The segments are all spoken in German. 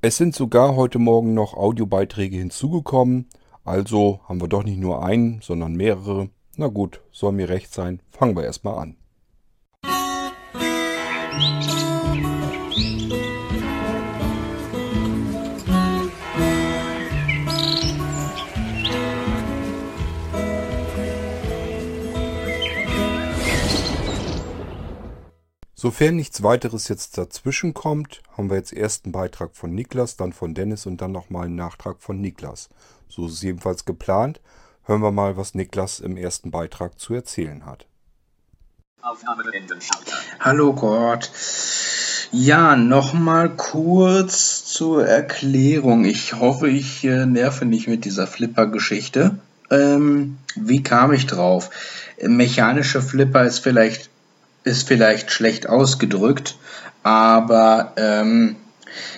Es sind sogar heute Morgen noch Audiobeiträge hinzugekommen. Also haben wir doch nicht nur einen, sondern mehrere. Na gut, soll mir recht sein. Fangen wir erstmal an. Sofern nichts weiteres jetzt dazwischen kommt, haben wir jetzt erst einen Beitrag von Niklas, dann von Dennis und dann nochmal einen Nachtrag von Niklas. So ist es jedenfalls geplant. Hören wir mal, was Niklas im ersten Beitrag zu erzählen hat. Hallo Gott. Ja, nochmal kurz zur Erklärung. Ich hoffe, ich äh, nerve nicht mit dieser Flipper-Geschichte. Ähm, wie kam ich drauf? Mechanische Flipper ist vielleicht ist vielleicht schlecht ausgedrückt, aber ähm,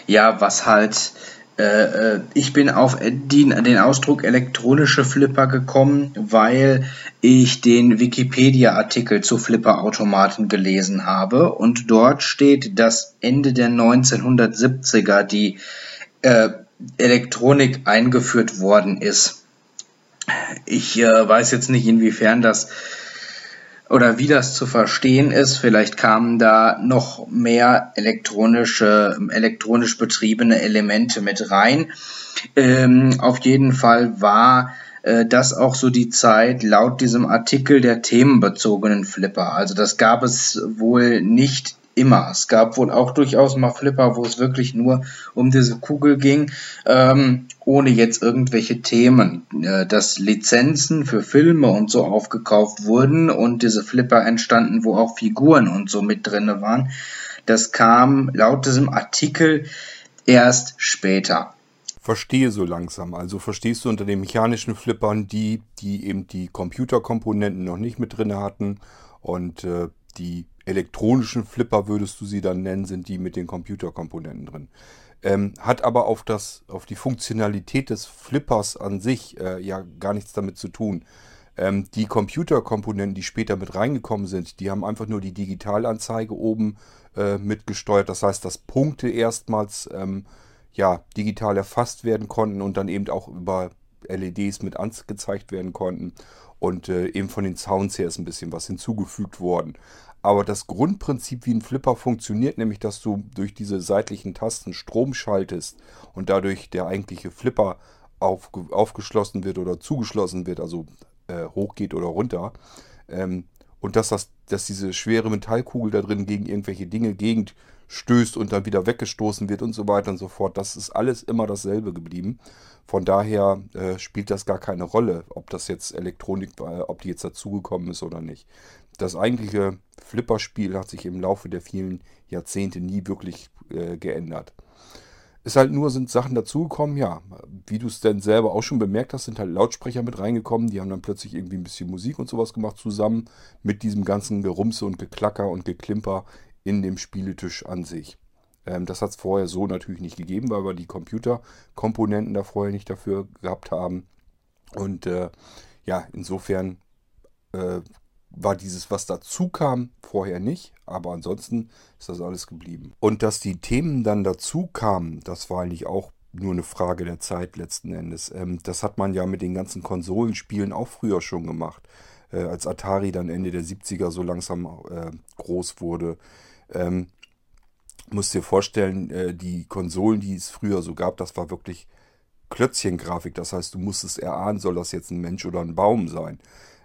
ja, was halt, äh, äh ich bin auf den, Ausdruck elektronische Flipper gekommen, weil ich den Wikipedia-Artikel zu Flipperautomaten gelesen habe und dort steht, dass Ende der 1970er die äh, Elektronik eingeführt worden ist. Ich äh, weiß jetzt nicht, inwiefern das oder wie das zu verstehen ist. Vielleicht kamen da noch mehr elektronische, elektronisch betriebene Elemente mit rein. Ähm, auf jeden Fall war äh, das auch so die Zeit laut diesem Artikel der themenbezogenen Flipper. Also das gab es wohl nicht immer. Es gab wohl auch durchaus mal Flipper, wo es wirklich nur um diese Kugel ging, ähm, ohne jetzt irgendwelche Themen. Äh, dass Lizenzen für Filme und so aufgekauft wurden und diese Flipper entstanden, wo auch Figuren und so mit drinne waren. Das kam laut diesem Artikel erst später. Verstehe so langsam. Also verstehst du unter den mechanischen Flippern die, die eben die Computerkomponenten noch nicht mit drin hatten und äh, die elektronischen Flipper würdest du sie dann nennen, sind die mit den Computerkomponenten drin. Ähm, hat aber auf, das, auf die Funktionalität des Flippers an sich äh, ja gar nichts damit zu tun. Ähm, die Computerkomponenten, die später mit reingekommen sind, die haben einfach nur die Digitalanzeige oben äh, mitgesteuert. Das heißt, dass Punkte erstmals ähm, ja, digital erfasst werden konnten und dann eben auch über LEDs mit angezeigt werden konnten. Und äh, eben von den Sounds her ist ein bisschen was hinzugefügt worden. Aber das Grundprinzip, wie ein Flipper funktioniert, nämlich dass du durch diese seitlichen Tasten Strom schaltest und dadurch der eigentliche Flipper auf, aufgeschlossen wird oder zugeschlossen wird, also äh, hochgeht oder runter, ähm, und dass, das, dass diese schwere Metallkugel da drin gegen irgendwelche Dinge gegend stößt und dann wieder weggestoßen wird und so weiter und so fort, das ist alles immer dasselbe geblieben. Von daher äh, spielt das gar keine Rolle, ob das jetzt Elektronik, äh, ob die jetzt dazugekommen ist oder nicht das eigentliche Flipperspiel hat sich im Laufe der vielen Jahrzehnte nie wirklich äh, geändert. Ist halt nur, sind Sachen dazugekommen, ja, wie du es denn selber auch schon bemerkt hast, sind halt Lautsprecher mit reingekommen, die haben dann plötzlich irgendwie ein bisschen Musik und sowas gemacht zusammen mit diesem ganzen Gerumse und Geklacker und Geklimper in dem Spieletisch an sich. Ähm, das hat es vorher so natürlich nicht gegeben, weil wir die Computerkomponenten da vorher nicht dafür gehabt haben. Und äh, ja, insofern äh, war dieses, was dazu kam, vorher nicht. Aber ansonsten ist das alles geblieben. Und dass die Themen dann dazu kamen, das war eigentlich auch nur eine Frage der Zeit letzten Endes. Ähm, das hat man ja mit den ganzen Konsolenspielen auch früher schon gemacht. Äh, als Atari dann Ende der 70er so langsam äh, groß wurde. Ähm, musst dir vorstellen, äh, die Konsolen, die es früher so gab, das war wirklich Klötzchengrafik. Das heißt, du musstest erahnen, soll das jetzt ein Mensch oder ein Baum sein.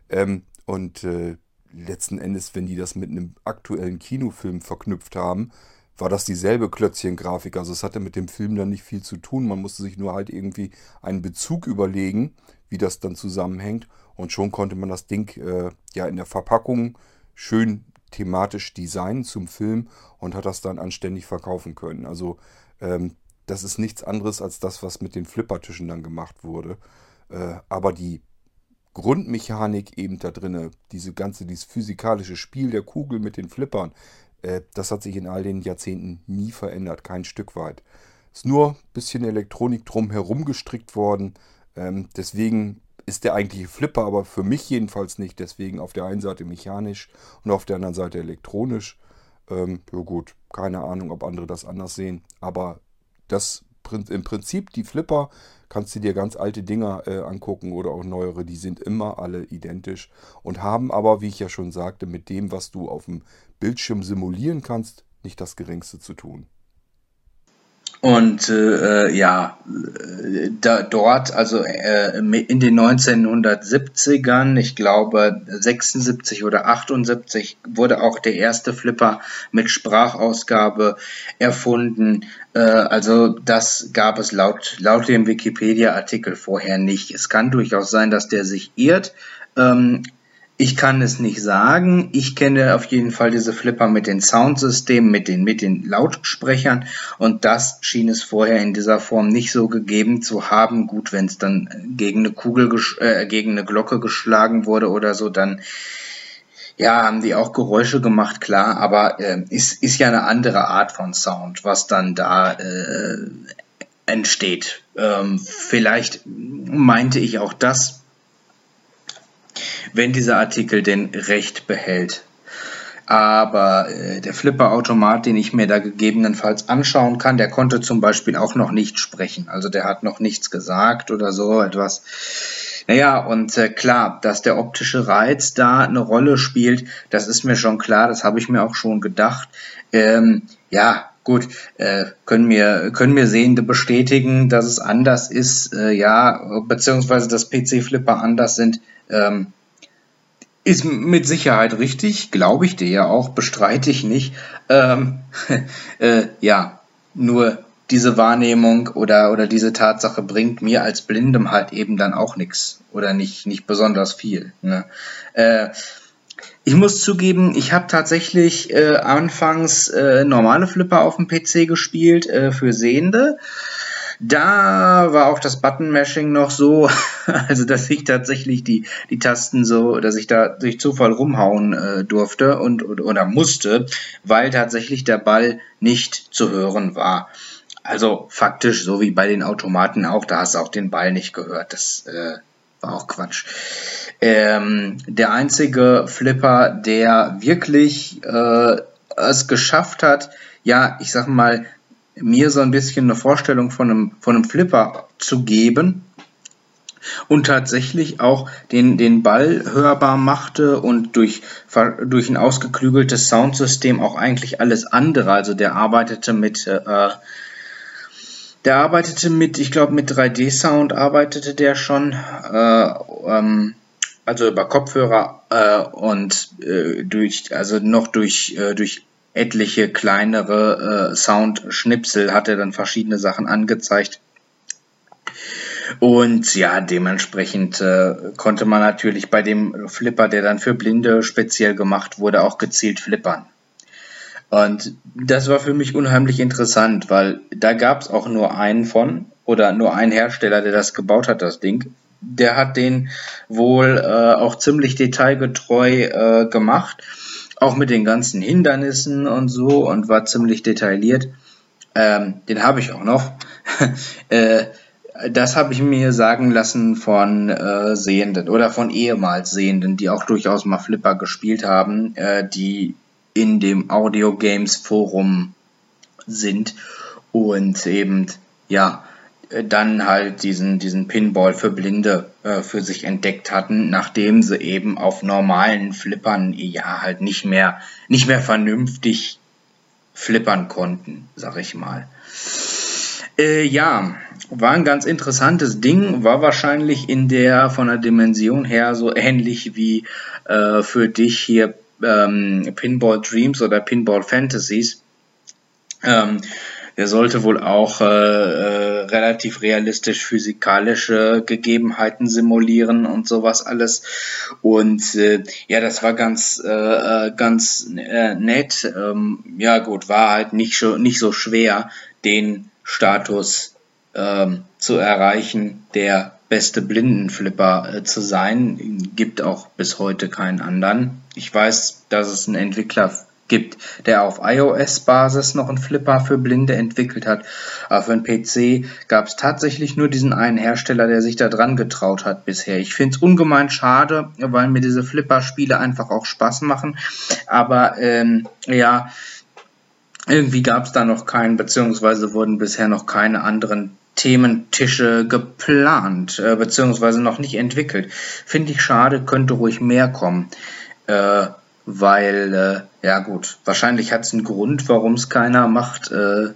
Ähm, und äh, letzten Endes, wenn die das mit einem aktuellen Kinofilm verknüpft haben, war das dieselbe Klötzchen-Grafik. Also es hatte mit dem Film dann nicht viel zu tun. Man musste sich nur halt irgendwie einen Bezug überlegen, wie das dann zusammenhängt. Und schon konnte man das Ding äh, ja in der Verpackung schön thematisch designen zum Film und hat das dann anständig verkaufen können. Also ähm, das ist nichts anderes als das, was mit den Flippertischen dann gemacht wurde. Äh, aber die Grundmechanik eben da drinne, diese ganze, dieses physikalische Spiel der Kugel mit den Flippern, äh, das hat sich in all den Jahrzehnten nie verändert, kein Stück weit. Ist nur ein bisschen Elektronik drum herum gestrickt worden. Ähm, deswegen ist der eigentliche Flipper, aber für mich jedenfalls nicht. Deswegen auf der einen Seite mechanisch und auf der anderen Seite elektronisch. Ähm, ja gut, keine Ahnung, ob andere das anders sehen. Aber das im Prinzip die Flipper kannst du dir ganz alte Dinger äh, angucken oder auch neuere, die sind immer alle identisch und haben aber, wie ich ja schon sagte, mit dem, was du auf dem Bildschirm simulieren kannst, nicht das geringste zu tun. Und äh, ja, äh, da, dort, also äh, in den 1970ern, ich glaube 76 oder 78, wurde auch der erste Flipper mit Sprachausgabe erfunden. Äh, also das gab es laut, laut dem Wikipedia-Artikel vorher nicht. Es kann durchaus sein, dass der sich irrt. Ähm, ich kann es nicht sagen. Ich kenne auf jeden Fall diese Flipper mit den Soundsystemen, mit den, mit den Lautsprechern und das schien es vorher in dieser Form nicht so gegeben zu haben. Gut, wenn es dann gegen eine Kugel, äh, gegen eine Glocke geschlagen wurde oder so, dann ja, haben die auch Geräusche gemacht, klar, aber äh, ist, ist ja eine andere Art von Sound, was dann da äh, entsteht. Ähm, vielleicht meinte ich auch das wenn dieser Artikel denn recht behält. Aber äh, der Flipper-Automat, den ich mir da gegebenenfalls anschauen kann, der konnte zum Beispiel auch noch nicht sprechen. Also der hat noch nichts gesagt oder so etwas. Naja, und äh, klar, dass der optische Reiz da eine Rolle spielt, das ist mir schon klar, das habe ich mir auch schon gedacht. Ähm, ja, gut, äh, können mir können mir Sehende bestätigen, dass es anders ist, äh, ja, beziehungsweise dass PC-Flipper anders sind. Ähm, ist mit Sicherheit richtig, glaube ich dir ja auch, bestreite ich nicht. Ähm, äh, ja, nur diese Wahrnehmung oder, oder diese Tatsache bringt mir als Blindem halt eben dann auch nichts oder nicht, nicht besonders viel. Ne? Äh, ich muss zugeben, ich habe tatsächlich äh, anfangs äh, normale Flipper auf dem PC gespielt äh, für Sehende. Da war auch das Button-Mashing noch so, also dass ich tatsächlich die, die Tasten so, dass ich da durch Zufall rumhauen äh, durfte und oder musste, weil tatsächlich der Ball nicht zu hören war. Also faktisch, so wie bei den Automaten auch, da hast du auch den Ball nicht gehört. Das äh, war auch Quatsch. Ähm, der einzige Flipper, der wirklich äh, es geschafft hat, ja, ich sag mal, mir so ein bisschen eine Vorstellung von einem, von einem Flipper zu geben und tatsächlich auch den, den Ball hörbar machte und durch, durch ein ausgeklügeltes Soundsystem auch eigentlich alles andere. Also der arbeitete mit, äh, der arbeitete mit, ich glaube mit 3D-Sound arbeitete der schon, äh, ähm, also über Kopfhörer äh, und äh, durch, also noch durch, äh, durch etliche kleinere äh, Soundschnipsel hat er dann verschiedene Sachen angezeigt. Und ja, dementsprechend äh, konnte man natürlich bei dem Flipper, der dann für Blinde speziell gemacht wurde, auch gezielt flippern. Und das war für mich unheimlich interessant, weil da gab es auch nur einen von oder nur einen Hersteller, der das gebaut hat, das Ding. Der hat den wohl äh, auch ziemlich detailgetreu äh, gemacht auch mit den ganzen Hindernissen und so und war ziemlich detailliert. Ähm, den habe ich auch noch. äh, das habe ich mir sagen lassen von äh, Sehenden oder von ehemals Sehenden, die auch durchaus mal Flipper gespielt haben, äh, die in dem Audio Games Forum sind und eben ja dann halt diesen, diesen Pinball für Blinde äh, für sich entdeckt hatten, nachdem sie eben auf normalen Flippern ja halt nicht mehr, nicht mehr vernünftig flippern konnten, sag ich mal. Äh, ja, war ein ganz interessantes Ding, war wahrscheinlich in der von der Dimension her so ähnlich wie äh, für dich hier ähm, Pinball Dreams oder Pinball Fantasies. Ähm, der sollte wohl auch äh, äh, relativ realistisch physikalische Gegebenheiten simulieren und sowas alles. Und äh, ja, das war ganz, äh, äh ganz äh, nett. Ähm, ja gut, war halt nicht, so nicht so schwer, den Status ähm, zu erreichen, der beste Blindenflipper äh, zu sein. Gibt auch bis heute keinen anderen. Ich weiß, dass es einen Entwickler gibt, der auf iOS-Basis noch einen Flipper für Blinde entwickelt hat. Aber für einen PC gab es tatsächlich nur diesen einen Hersteller, der sich da dran getraut hat bisher. Ich finde es ungemein schade, weil mir diese Flipper-Spiele einfach auch Spaß machen. Aber ähm, ja, irgendwie gab es da noch keinen, beziehungsweise wurden bisher noch keine anderen Thementische geplant, äh, beziehungsweise noch nicht entwickelt. Finde ich schade, könnte ruhig mehr kommen. Äh, weil, äh, ja gut, wahrscheinlich hat es einen Grund, warum es keiner macht. Äh,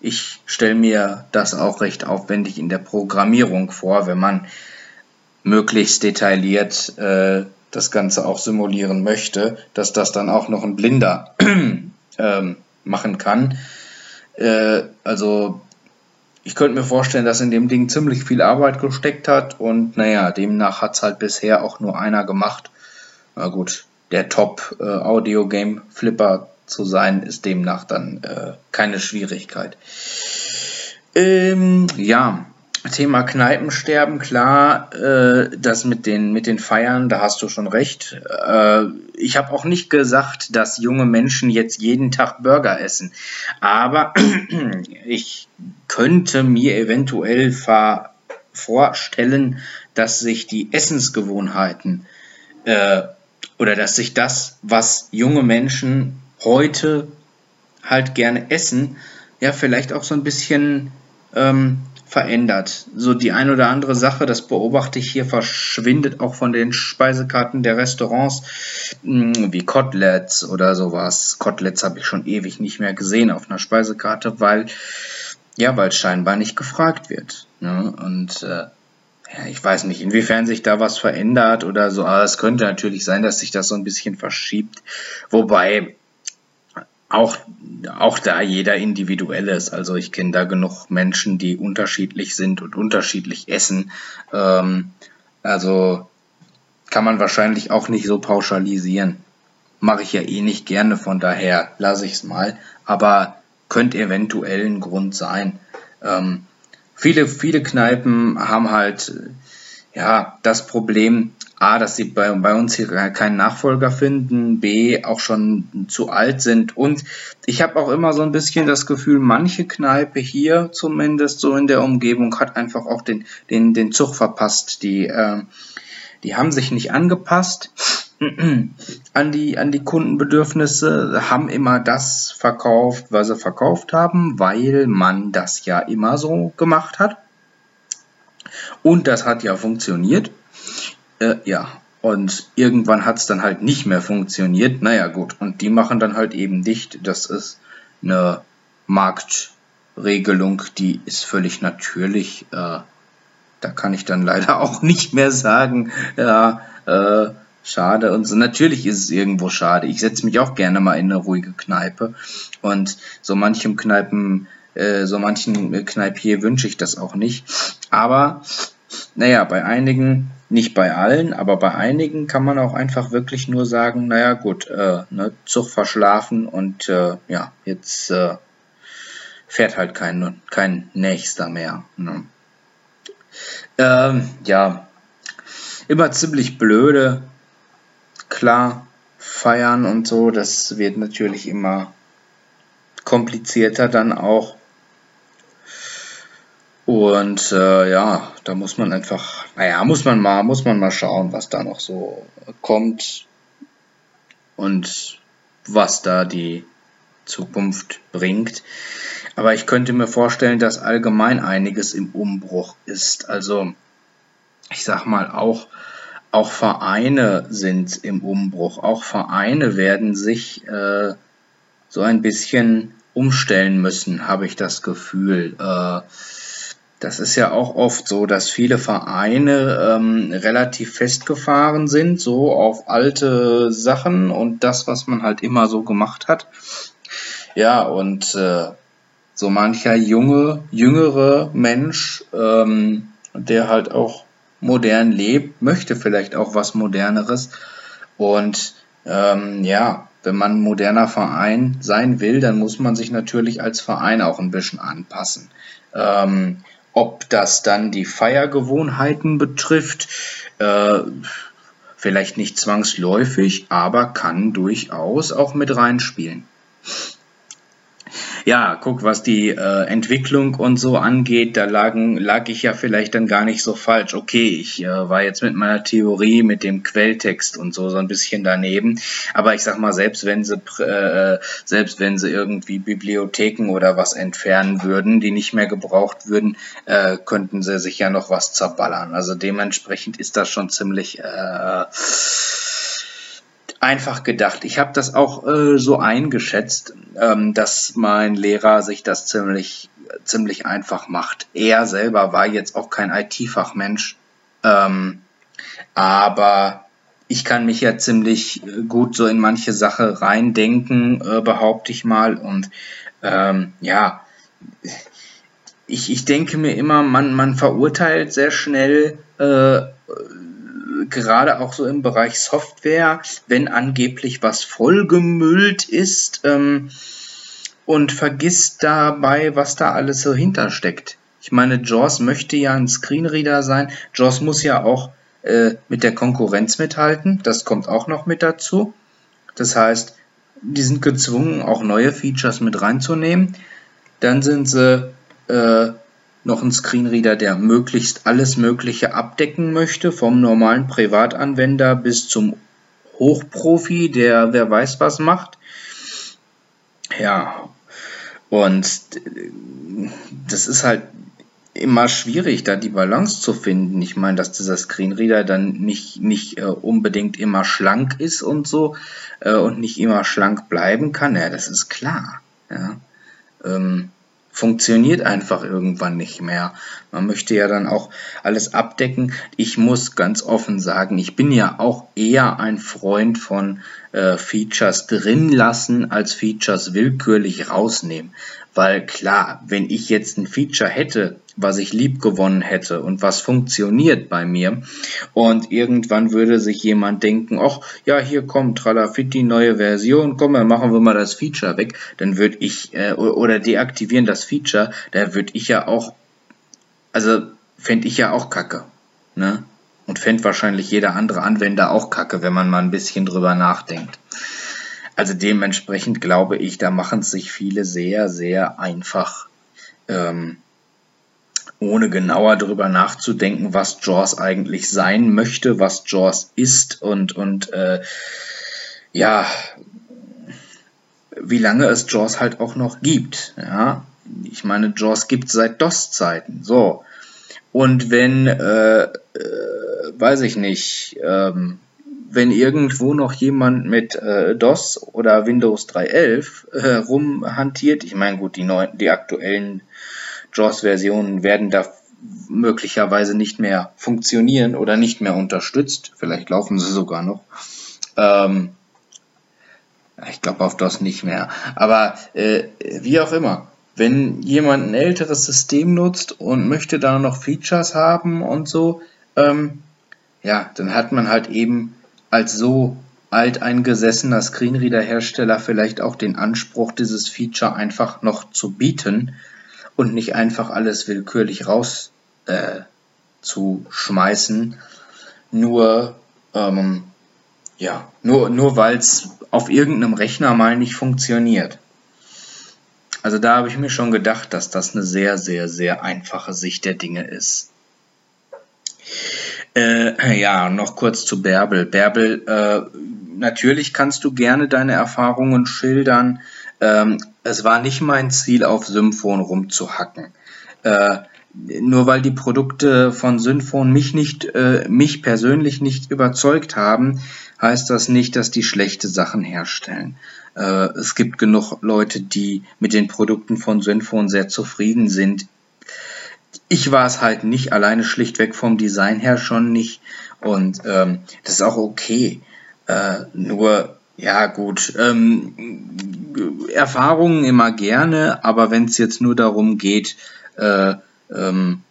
ich stelle mir das auch recht aufwendig in der Programmierung vor, wenn man möglichst detailliert äh, das Ganze auch simulieren möchte, dass das dann auch noch ein Blinder ähm, machen kann. Äh, also ich könnte mir vorstellen, dass in dem Ding ziemlich viel Arbeit gesteckt hat und naja, demnach hat es halt bisher auch nur einer gemacht. Na gut, der Top-Audio-Game-Flipper äh, zu sein, ist demnach dann äh, keine Schwierigkeit. Ähm, ja, Thema Kneipensterben, klar, äh, das mit den, mit den Feiern, da hast du schon recht. Äh, ich habe auch nicht gesagt, dass junge Menschen jetzt jeden Tag Burger essen. Aber ich könnte mir eventuell vorstellen, dass sich die Essensgewohnheiten äh, oder dass sich das, was junge Menschen heute halt gerne essen, ja, vielleicht auch so ein bisschen ähm, verändert. So die ein oder andere Sache, das beobachte ich hier, verschwindet auch von den Speisekarten der Restaurants, hm, wie Koteletts oder sowas. Koteletts habe ich schon ewig nicht mehr gesehen auf einer Speisekarte, weil ja, weil scheinbar nicht gefragt wird. Ne? Und äh, ich weiß nicht, inwiefern sich da was verändert oder so. Aber es könnte natürlich sein, dass sich das so ein bisschen verschiebt. Wobei auch, auch da jeder individuell ist. Also ich kenne da genug Menschen, die unterschiedlich sind und unterschiedlich essen. Ähm, also kann man wahrscheinlich auch nicht so pauschalisieren. Mache ich ja eh nicht gerne, von daher lasse ich es mal. Aber könnte eventuell ein Grund sein. Ähm, viele, viele Kneipen haben halt ja das Problem, A, dass sie bei, bei uns hier keinen Nachfolger finden, B, auch schon zu alt sind und ich habe auch immer so ein bisschen das Gefühl, manche Kneipe hier zumindest so in der Umgebung hat einfach auch den, den, den Zug verpasst. Die, äh, die haben sich nicht angepasst an die, an die Kundenbedürfnisse, haben immer das verkauft, was sie verkauft haben, weil man das ja immer so gemacht hat. Und das hat ja funktioniert. Äh, ja, und irgendwann hat es dann halt nicht mehr funktioniert. Naja, gut. Und die machen dann halt eben dicht. Das ist eine Marktregelung, die ist völlig natürlich. Äh, da kann ich dann leider auch nicht mehr sagen, ja, äh, schade. Und so natürlich ist es irgendwo schade. Ich setze mich auch gerne mal in eine ruhige Kneipe. Und so manchem Kneipen, äh, so manchen Kneipier wünsche ich das auch nicht. Aber, naja, bei einigen nicht bei allen, aber bei einigen kann man auch einfach wirklich nur sagen, naja gut, äh, ne, Zug verschlafen und äh, ja, jetzt äh, fährt halt kein, kein Nächster mehr. Ne? Ähm, ja, immer ziemlich blöde, klar, feiern und so, das wird natürlich immer komplizierter dann auch. Und äh, ja, da muss man einfach, naja, muss man mal, muss man mal schauen, was da noch so kommt und was da die Zukunft bringt. Aber ich könnte mir vorstellen, dass allgemein einiges im Umbruch ist. Also, ich sag mal, auch, auch Vereine sind im Umbruch. Auch Vereine werden sich äh, so ein bisschen umstellen müssen, habe ich das Gefühl. Äh, das ist ja auch oft so, dass viele Vereine ähm, relativ festgefahren sind, so auf alte Sachen und das, was man halt immer so gemacht hat. Ja, und äh, so mancher junge, jüngere Mensch, ähm, der halt auch modern lebt, möchte vielleicht auch was Moderneres. Und ähm, ja, wenn man moderner Verein sein will, dann muss man sich natürlich als Verein auch ein bisschen anpassen. Ähm, ob das dann die Feiergewohnheiten betrifft, äh, vielleicht nicht zwangsläufig, aber kann durchaus auch mit reinspielen. Ja, guck, was die äh, Entwicklung und so angeht, da lagen, lag ich ja vielleicht dann gar nicht so falsch. Okay, ich äh, war jetzt mit meiner Theorie, mit dem Quelltext und so so ein bisschen daneben. Aber ich sag mal, selbst wenn sie, äh, selbst wenn sie irgendwie Bibliotheken oder was entfernen würden, die nicht mehr gebraucht würden, äh, könnten sie sich ja noch was zerballern. Also dementsprechend ist das schon ziemlich äh, einfach gedacht. Ich habe das auch äh, so eingeschätzt, ähm, dass mein Lehrer sich das ziemlich, ziemlich einfach macht. Er selber war jetzt auch kein IT-Fachmensch, ähm, aber ich kann mich ja ziemlich gut so in manche Sache reindenken, äh, behaupte ich mal. Und ähm, ja, ich, ich denke mir immer, man, man verurteilt sehr schnell äh, gerade auch so im Bereich Software, wenn angeblich was vollgemüllt ist ähm, und vergisst dabei, was da alles so hintersteckt. Ich meine, JAWS möchte ja ein Screenreader sein. JAWS muss ja auch äh, mit der Konkurrenz mithalten. Das kommt auch noch mit dazu. Das heißt, die sind gezwungen, auch neue Features mit reinzunehmen. Dann sind sie äh, noch ein Screenreader, der möglichst alles Mögliche abdecken möchte, vom normalen Privatanwender bis zum Hochprofi, der wer weiß was macht. Ja, und das ist halt immer schwierig, da die Balance zu finden. Ich meine, dass dieser Screenreader dann nicht, nicht äh, unbedingt immer schlank ist und so äh, und nicht immer schlank bleiben kann, ja, das ist klar. Ja. Ähm, funktioniert einfach irgendwann nicht mehr. Man möchte ja dann auch alles abdecken. Ich muss ganz offen sagen, ich bin ja auch eher ein Freund von äh, Features drin lassen, als Features willkürlich rausnehmen. Weil klar, wenn ich jetzt ein Feature hätte, was ich lieb gewonnen hätte und was funktioniert bei mir und irgendwann würde sich jemand denken, ach ja, hier kommt Tralafit die neue Version, komm, dann machen wir mal das Feature weg, dann würde ich äh, oder deaktivieren das Feature, da würde ich ja auch, also fände ich ja auch kacke, ne? Und fände wahrscheinlich jeder andere Anwender auch kacke, wenn man mal ein bisschen drüber nachdenkt. Also dementsprechend glaube ich, da machen sich viele sehr, sehr einfach, ähm, ohne genauer darüber nachzudenken, was Jaws eigentlich sein möchte, was Jaws ist und, und äh, ja, wie lange es Jaws halt auch noch gibt. Ja? Ich meine, Jaws gibt es seit DOS-Zeiten. So. Und wenn, äh, äh, weiß ich nicht, ähm, wenn irgendwo noch jemand mit äh, DOS oder Windows 3.11 äh, rumhantiert, ich meine, gut, die, neuen, die aktuellen JAWS-Versionen werden da möglicherweise nicht mehr funktionieren oder nicht mehr unterstützt. Vielleicht laufen sie sogar noch. Ähm, ich glaube auf DOS nicht mehr. Aber äh, wie auch immer, wenn jemand ein älteres System nutzt und möchte da noch Features haben und so, ähm, ja, dann hat man halt eben als so alteingesessener Screenreader-Hersteller vielleicht auch den Anspruch, dieses Feature einfach noch zu bieten und nicht einfach alles willkürlich raus äh, nur ähm, ja, nur, nur weil es auf irgendeinem Rechner mal nicht funktioniert. Also da habe ich mir schon gedacht, dass das eine sehr, sehr, sehr einfache Sicht der Dinge ist. Äh, ja, noch kurz zu Bärbel. Bärbel, äh, natürlich kannst du gerne deine Erfahrungen schildern. Ähm, es war nicht mein Ziel, auf Symphon rumzuhacken. Äh, nur weil die Produkte von Synphon mich nicht, äh, mich persönlich nicht überzeugt haben, heißt das nicht, dass die schlechte Sachen herstellen. Äh, es gibt genug Leute, die mit den Produkten von Synphon sehr zufrieden sind. Ich war es halt nicht, alleine schlichtweg vom Design her schon nicht. Und ähm, das ist auch okay. Äh, nur, ja gut, ähm, Erfahrungen immer gerne, aber wenn es jetzt nur darum geht, äh, ähm,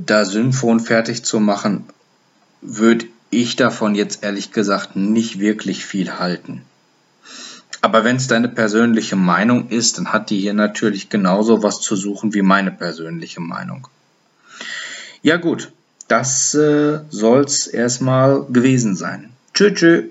da Synphon fertig zu machen, würde ich davon jetzt ehrlich gesagt nicht wirklich viel halten. Aber wenn es deine persönliche Meinung ist, dann hat die hier natürlich genauso was zu suchen wie meine persönliche Meinung. Ja gut, das äh, soll's erstmal gewesen sein. Tschüss. tschüss.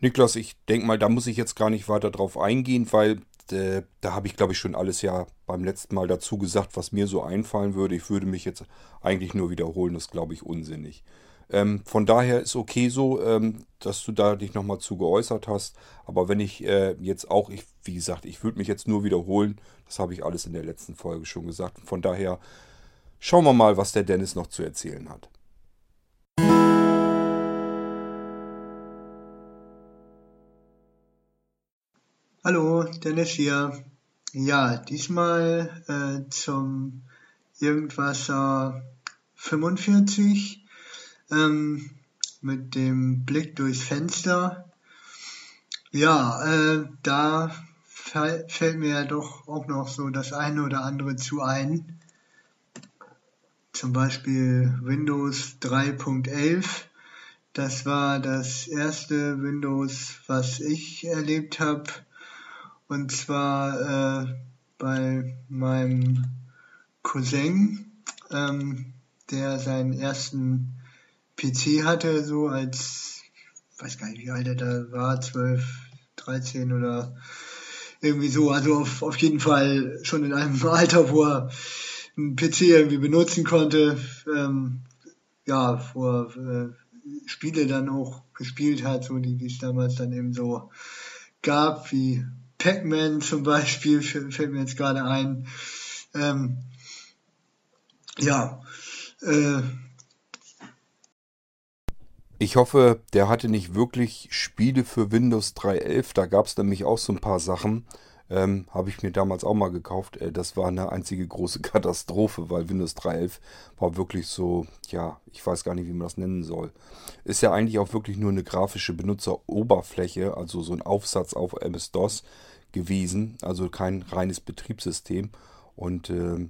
Niklas, ich denke mal, da muss ich jetzt gar nicht weiter drauf eingehen, weil äh, da habe ich, glaube ich, schon alles ja beim letzten Mal dazu gesagt, was mir so einfallen würde. Ich würde mich jetzt eigentlich nur wiederholen, das glaube ich unsinnig. Ähm, von daher ist okay so, ähm, dass du da dich nochmal zu geäußert hast. Aber wenn ich äh, jetzt auch, ich, wie gesagt, ich würde mich jetzt nur wiederholen. Das habe ich alles in der letzten Folge schon gesagt. Von daher schauen wir mal, was der Dennis noch zu erzählen hat. Hallo, Dennis hier. Ja, diesmal äh, zum Irgendwasser 45 ähm, mit dem Blick durchs Fenster. Ja, äh, da fällt mir ja doch auch noch so das eine oder andere zu ein. Zum Beispiel Windows 3.11. Das war das erste Windows, was ich erlebt habe und zwar äh, bei meinem Cousin, ähm, der seinen ersten PC hatte, so als, weiß gar nicht, wie alt er da war, 12, 13 oder irgendwie so. Also auf, auf jeden Fall schon in einem Alter, wo er einen PC irgendwie benutzen konnte. Ähm, ja, wo er äh, Spiele dann auch gespielt hat, so die, die es damals dann eben so gab, wie Pac-Man zum Beispiel fällt mir jetzt gerade ein. Ähm, ja. Äh, ich hoffe, der hatte nicht wirklich Spiele für Windows 3.11. Da gab es nämlich auch so ein paar Sachen. Ähm, Habe ich mir damals auch mal gekauft. Äh, das war eine einzige große Katastrophe, weil Windows 3.11 war wirklich so, ja, ich weiß gar nicht, wie man das nennen soll. Ist ja eigentlich auch wirklich nur eine grafische Benutzeroberfläche, also so ein Aufsatz auf MS-DOS gewesen, also kein reines Betriebssystem. Und äh,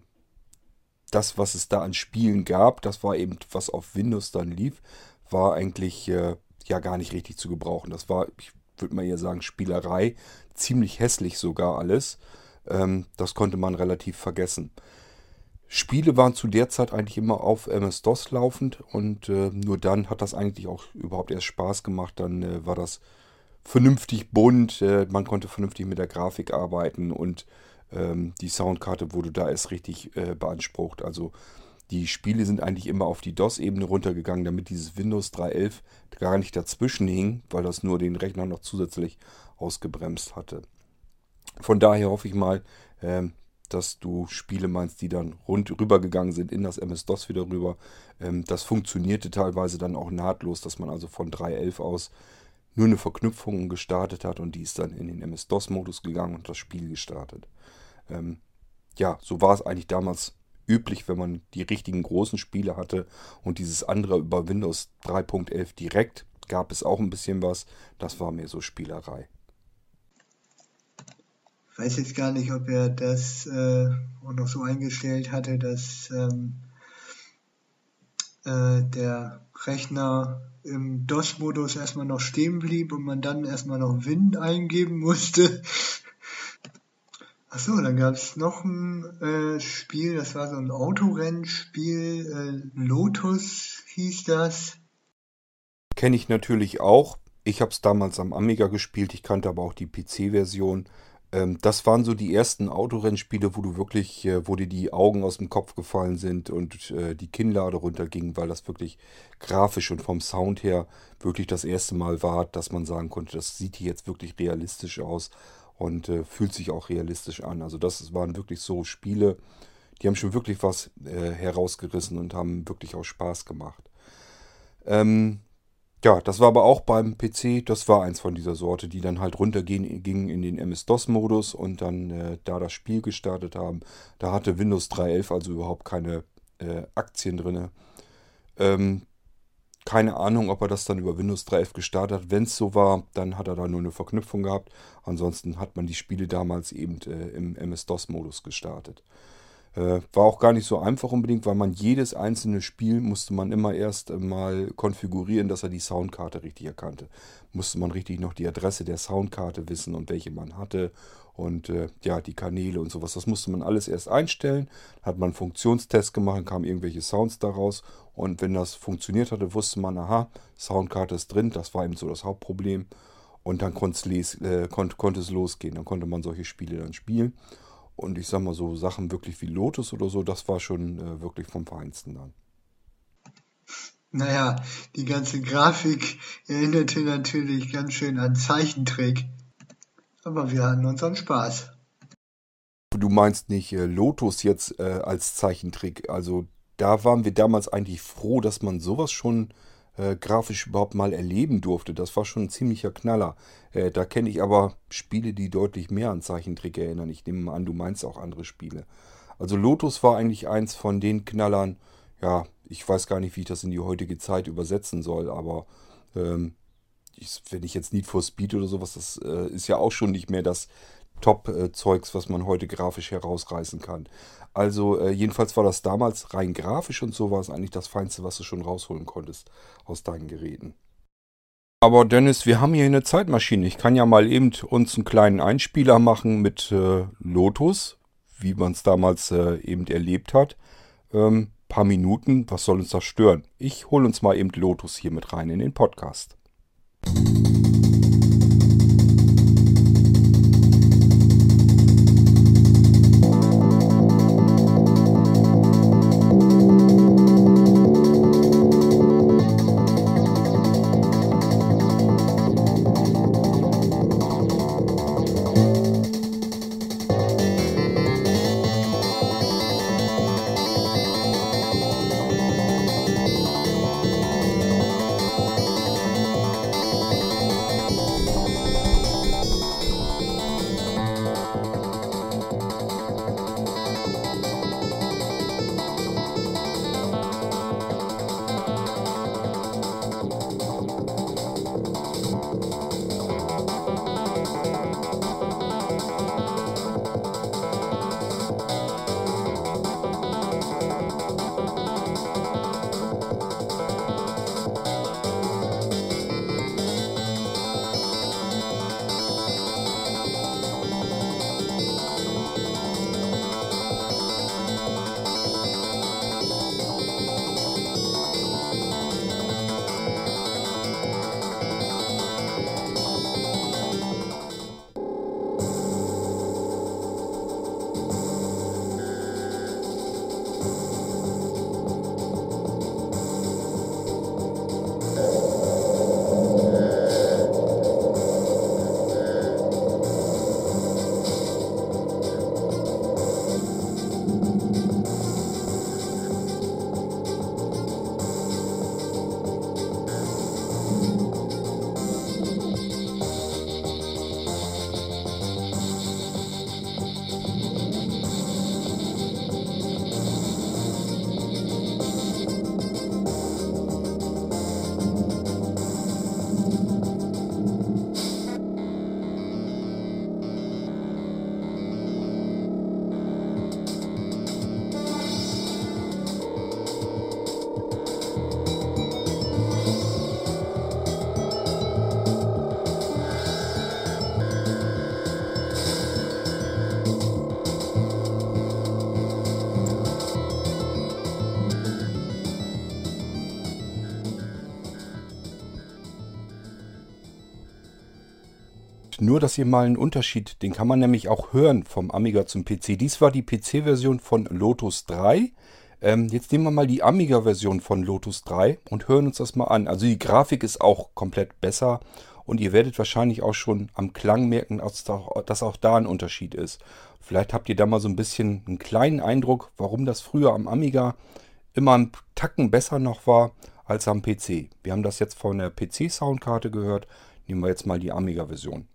das, was es da an Spielen gab, das war eben, was auf Windows dann lief, war eigentlich äh, ja gar nicht richtig zu gebrauchen. Das war, ich würde mal eher sagen, Spielerei, ziemlich hässlich sogar alles. Ähm, das konnte man relativ vergessen. Spiele waren zu der Zeit eigentlich immer auf MS-DOS laufend und äh, nur dann hat das eigentlich auch überhaupt erst Spaß gemacht. Dann äh, war das vernünftig bunt, äh, man konnte vernünftig mit der Grafik arbeiten und ähm, die Soundkarte wurde da erst richtig äh, beansprucht. Also die Spiele sind eigentlich immer auf die DOS-Ebene runtergegangen, damit dieses Windows 3.11 gar nicht dazwischen hing, weil das nur den Rechner noch zusätzlich ausgebremst hatte. Von daher hoffe ich mal, ähm, dass du Spiele meinst, die dann rund rübergegangen sind in das MS-DOS wieder rüber. Ähm, das funktionierte teilweise dann auch nahtlos, dass man also von 3.11 aus nur eine Verknüpfung gestartet hat und die ist dann in den MS-DOS-Modus gegangen und das Spiel gestartet. Ähm, ja, so war es eigentlich damals üblich, wenn man die richtigen großen Spiele hatte und dieses andere über Windows 3.11 direkt gab es auch ein bisschen was. Das war mir so Spielerei. Weiß jetzt gar nicht, ob er das äh, auch noch so eingestellt hatte, dass ähm, äh, der Rechner im DOS-Modus erstmal noch stehen blieb und man dann erstmal noch Wind eingeben musste. Achso, dann gab es noch ein äh, Spiel, das war so ein Autorennspiel, äh, Lotus hieß das. Kenne ich natürlich auch. Ich habe es damals am Amiga gespielt, ich kannte aber auch die PC-Version. Ähm, das waren so die ersten Autorennspiele, wo du wirklich, äh, wo dir die Augen aus dem Kopf gefallen sind und äh, die Kinnlade runterging, weil das wirklich grafisch und vom Sound her wirklich das erste Mal war, dass man sagen konnte, das sieht hier jetzt wirklich realistisch aus und äh, fühlt sich auch realistisch an. Also das waren wirklich so Spiele, die haben schon wirklich was äh, herausgerissen und haben wirklich auch Spaß gemacht. Ähm, ja, das war aber auch beim PC, das war eins von dieser Sorte, die dann halt runtergingen ging in den MS-DOS-Modus und dann äh, da das Spiel gestartet haben. Da hatte Windows 3.11 also überhaupt keine äh, Aktien drin. Ähm, keine Ahnung, ob er das dann über Windows 3.11 gestartet hat. Wenn es so war, dann hat er da nur eine Verknüpfung gehabt. Ansonsten hat man die Spiele damals eben äh, im MS-DOS-Modus gestartet. Äh, war auch gar nicht so einfach unbedingt, weil man jedes einzelne Spiel musste man immer erst mal konfigurieren, dass er die Soundkarte richtig erkannte. Musste man richtig noch die Adresse der Soundkarte wissen und welche man hatte und äh, ja, die Kanäle und sowas. Das musste man alles erst einstellen. Hat man einen Funktionstest gemacht, kamen irgendwelche Sounds daraus und wenn das funktioniert hatte, wusste man, aha, Soundkarte ist drin. Das war eben so das Hauptproblem. Und dann äh, konnte es losgehen. Dann konnte man solche Spiele dann spielen. Und ich sag mal so, Sachen wirklich wie Lotus oder so, das war schon äh, wirklich vom Feinsten dann. Naja, die ganze Grafik erinnerte natürlich ganz schön an Zeichentrick. Aber wir hatten unseren Spaß. Du meinst nicht äh, Lotus jetzt äh, als Zeichentrick. Also da waren wir damals eigentlich froh, dass man sowas schon äh, grafisch überhaupt mal erleben durfte. Das war schon ein ziemlicher Knaller. Äh, da kenne ich aber Spiele, die deutlich mehr an Zeichentrick erinnern. Ich nehme an, du meinst auch andere Spiele. Also Lotus war eigentlich eins von den Knallern. Ja, ich weiß gar nicht, wie ich das in die heutige Zeit übersetzen soll, aber ähm, ich, wenn ich jetzt Need for Speed oder sowas, das äh, ist ja auch schon nicht mehr das Top-Zeugs, was man heute grafisch herausreißen kann. Also äh, jedenfalls war das damals rein grafisch und so war es eigentlich das Feinste, was du schon rausholen konntest aus deinen Geräten. Aber Dennis, wir haben hier eine Zeitmaschine. Ich kann ja mal eben uns einen kleinen Einspieler machen mit äh, Lotus, wie man es damals äh, eben erlebt hat. Ähm, paar Minuten, was soll uns das stören? Ich hole uns mal eben Lotus hier mit rein in den Podcast. Nur, dass ihr mal einen Unterschied, den kann man nämlich auch hören vom Amiga zum PC. Dies war die PC-Version von Lotus 3. Ähm, jetzt nehmen wir mal die Amiga-Version von Lotus 3 und hören uns das mal an. Also die Grafik ist auch komplett besser und ihr werdet wahrscheinlich auch schon am Klang merken, dass auch da ein Unterschied ist. Vielleicht habt ihr da mal so ein bisschen einen kleinen Eindruck, warum das früher am Amiga immer ein Tacken besser noch war als am PC. Wir haben das jetzt von der PC-Soundkarte gehört. Nehmen wir jetzt mal die Amiga-Version.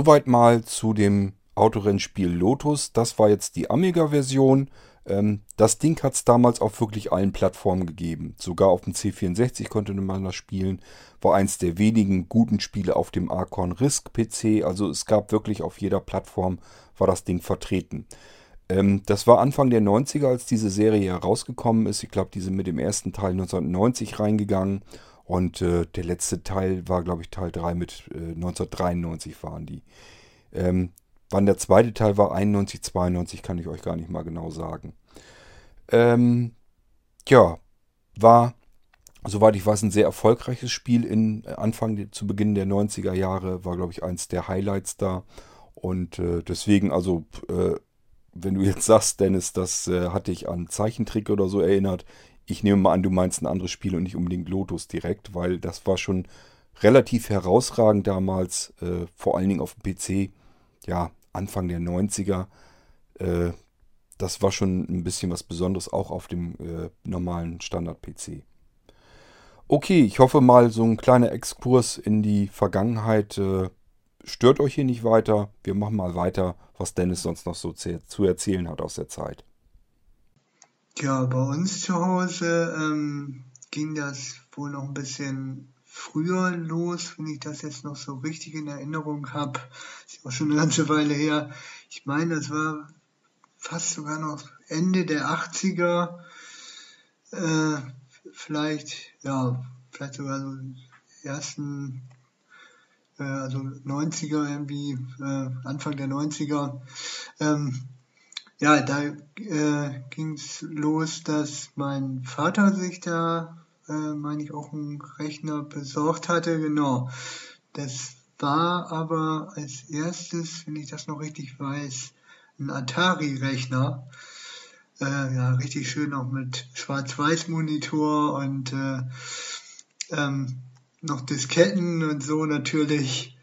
Soweit mal zu dem Autorennspiel Lotus. Das war jetzt die Amiga-Version. Ähm, das Ding hat es damals auf wirklich allen Plattformen gegeben. Sogar auf dem C64 konnte man das spielen. War eins der wenigen guten Spiele auf dem Archon RISC PC. Also es gab wirklich auf jeder Plattform war das Ding vertreten. Ähm, das war Anfang der 90er, als diese Serie herausgekommen ist. Ich glaube, die sind mit dem ersten Teil 1990 reingegangen. Und äh, der letzte Teil war, glaube ich, Teil 3 mit äh, 1993 waren die. Ähm, wann der zweite Teil war, 91, 92, kann ich euch gar nicht mal genau sagen. Ähm, ja, war, soweit ich weiß, ein sehr erfolgreiches Spiel in äh, Anfang, zu Beginn der 90er Jahre, war, glaube ich, eins der Highlights da. Und äh, deswegen, also, äh, wenn du jetzt sagst, Dennis, das äh, hat dich an Zeichentrick oder so erinnert, ich nehme mal an, du meinst ein anderes Spiel und nicht unbedingt Lotus direkt, weil das war schon relativ herausragend damals, äh, vor allen Dingen auf dem PC, ja, Anfang der 90er. Äh, das war schon ein bisschen was Besonderes, auch auf dem äh, normalen Standard-PC. Okay, ich hoffe mal, so ein kleiner Exkurs in die Vergangenheit äh, stört euch hier nicht weiter. Wir machen mal weiter, was Dennis sonst noch so zu erzählen hat aus der Zeit. Ja, bei uns zu Hause ähm, ging das wohl noch ein bisschen früher los, wenn ich das jetzt noch so richtig in Erinnerung habe. Ist auch schon eine ganze Weile her. Ich meine, das war fast sogar noch Ende der 80er. Äh, vielleicht, ja, vielleicht sogar so ersten, äh, also 90er irgendwie, äh, Anfang der 90er. Ähm, ja, da äh, ging es los, dass mein Vater sich da, äh, meine ich, auch einen Rechner besorgt hatte. Genau. Das war aber als erstes, wenn ich das noch richtig weiß, ein Atari-Rechner. Äh, ja, richtig schön auch mit Schwarz-Weiß-Monitor und äh, ähm, noch Disketten und so natürlich.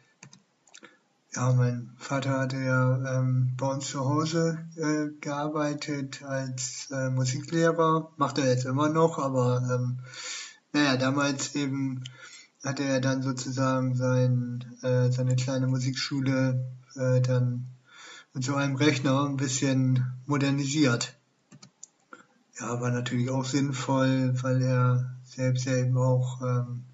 Ja, mein Vater hatte ja ähm, bei uns zu Hause äh, gearbeitet als äh, Musiklehrer, macht er jetzt immer noch, aber ähm, naja, damals eben hatte er dann sozusagen sein, äh, seine kleine Musikschule äh, dann mit so einem Rechner ein bisschen modernisiert. Ja, war natürlich auch sinnvoll, weil er selbst ja eben auch ähm,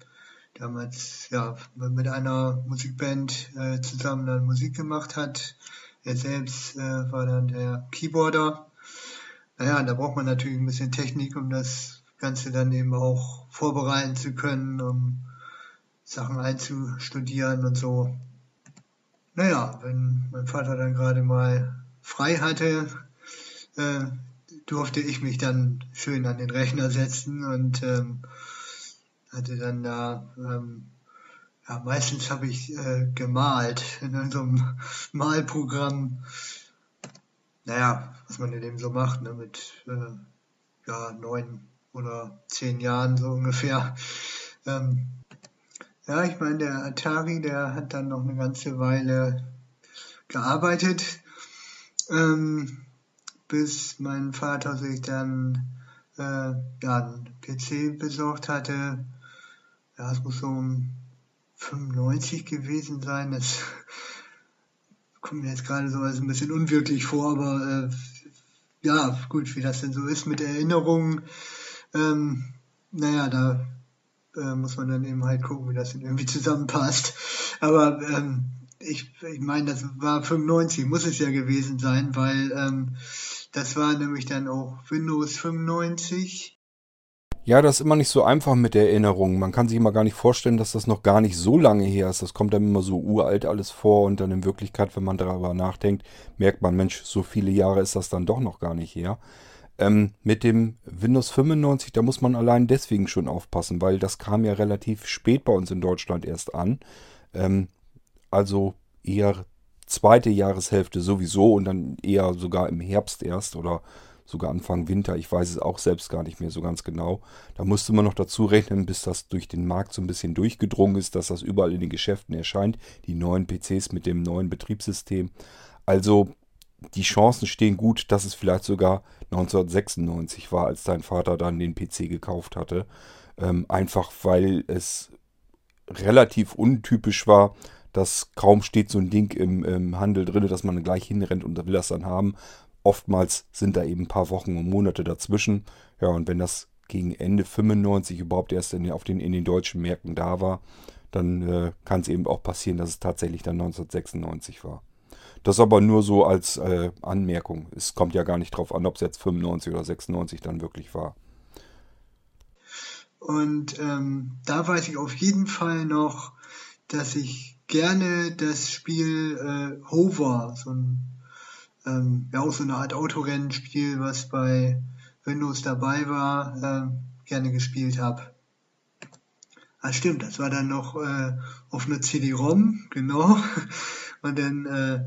damals ja mit einer Musikband äh, zusammen dann Musik gemacht hat. Er selbst äh, war dann der Keyboarder. Naja, da braucht man natürlich ein bisschen Technik, um das Ganze dann eben auch vorbereiten zu können, um Sachen einzustudieren und so. Naja, wenn mein Vater dann gerade mal frei hatte, äh, durfte ich mich dann schön an den Rechner setzen und ähm, hatte dann da, ähm, ja, meistens habe ich äh, gemalt in so einem Malprogramm. Naja, was man eben so macht, ne, mit äh, ja, neun oder zehn Jahren so ungefähr. Ähm, ja, ich meine, der Atari, der hat dann noch eine ganze Weile gearbeitet, ähm, bis mein Vater sich dann äh, ja, einen PC besorgt hatte, ja, es muss so um 95 gewesen sein. Das kommt mir jetzt gerade so als ein bisschen unwirklich vor, aber äh, ja, gut, wie das denn so ist mit Erinnerungen. Ähm, naja, da äh, muss man dann eben halt gucken, wie das denn irgendwie zusammenpasst. Aber ähm, ich, ich meine, das war 95, muss es ja gewesen sein, weil ähm, das war nämlich dann auch Windows 95 ja, das ist immer nicht so einfach mit der Erinnerung. Man kann sich immer gar nicht vorstellen, dass das noch gar nicht so lange her ist. Das kommt dann immer so uralt alles vor und dann in Wirklichkeit, wenn man darüber nachdenkt, merkt man, Mensch, so viele Jahre ist das dann doch noch gar nicht her. Ähm, mit dem Windows 95, da muss man allein deswegen schon aufpassen, weil das kam ja relativ spät bei uns in Deutschland erst an. Ähm, also eher zweite Jahreshälfte sowieso und dann eher sogar im Herbst erst oder sogar Anfang Winter. Ich weiß es auch selbst gar nicht mehr so ganz genau. Da musste man noch dazu rechnen, bis das durch den Markt so ein bisschen durchgedrungen ist, dass das überall in den Geschäften erscheint. Die neuen PCs mit dem neuen Betriebssystem. Also die Chancen stehen gut, dass es vielleicht sogar 1996 war, als dein Vater dann den PC gekauft hatte. Ähm, einfach weil es relativ untypisch war, dass kaum steht so ein Ding im, im Handel drin, dass man gleich hinrennt und will das dann haben. Oftmals sind da eben ein paar Wochen und Monate dazwischen. Ja, und wenn das gegen Ende 95 überhaupt erst in, auf den, in den deutschen Märkten da war, dann äh, kann es eben auch passieren, dass es tatsächlich dann 1996 war. Das aber nur so als äh, Anmerkung. Es kommt ja gar nicht drauf an, ob es jetzt 95 oder 96 dann wirklich war. Und ähm, da weiß ich auf jeden Fall noch, dass ich gerne das Spiel äh, Hover, so ein, ähm, ja auch so eine Art Autorennspiel, was bei Windows dabei war, äh, gerne gespielt habe. Ah, stimmt, das war dann noch äh, auf einer CD-ROM, genau. Und dann, äh,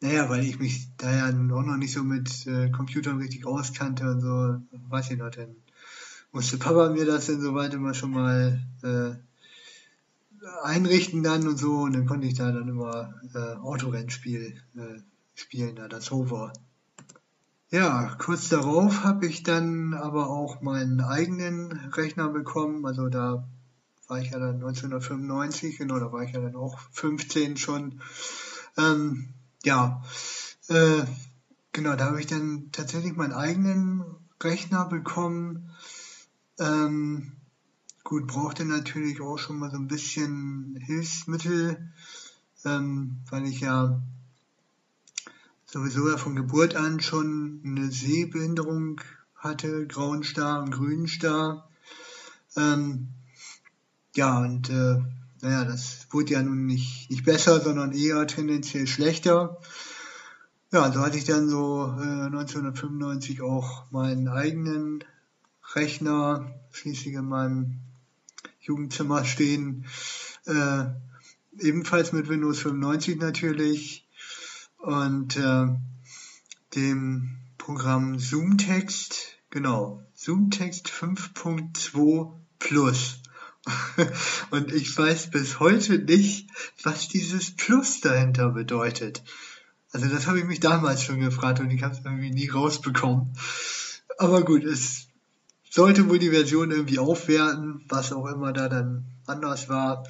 naja, weil ich mich da ja auch noch nicht so mit äh, Computern richtig auskannte und so, weiß ich noch, dann musste Papa mir das dann soweit immer schon mal äh, einrichten dann und so und dann konnte ich da dann immer äh, Autorennspiel äh, spielen, da das Hover. Ja, kurz darauf habe ich dann aber auch meinen eigenen Rechner bekommen. Also da war ich ja dann 1995, genau, da war ich ja dann auch 15 schon. Ähm, ja, äh, genau, da habe ich dann tatsächlich meinen eigenen Rechner bekommen. Ähm, gut, brauchte natürlich auch schon mal so ein bisschen Hilfsmittel, ähm, weil ich ja sowieso ja von Geburt an schon eine Sehbehinderung hatte, grauen Star und grünen Star. Ähm, ja, und äh, naja, das wurde ja nun nicht, nicht besser, sondern eher tendenziell schlechter. Ja, so hatte ich dann so äh, 1995 auch meinen eigenen Rechner schließlich in meinem Jugendzimmer stehen. Äh, ebenfalls mit Windows 95 natürlich und äh, dem Programm Zoomtext, genau, Zoomtext 5.2 Plus. und ich weiß bis heute nicht, was dieses Plus dahinter bedeutet. Also das habe ich mich damals schon gefragt und ich habe es irgendwie nie rausbekommen. Aber gut, es sollte wohl die Version irgendwie aufwerten, was auch immer da dann anders war.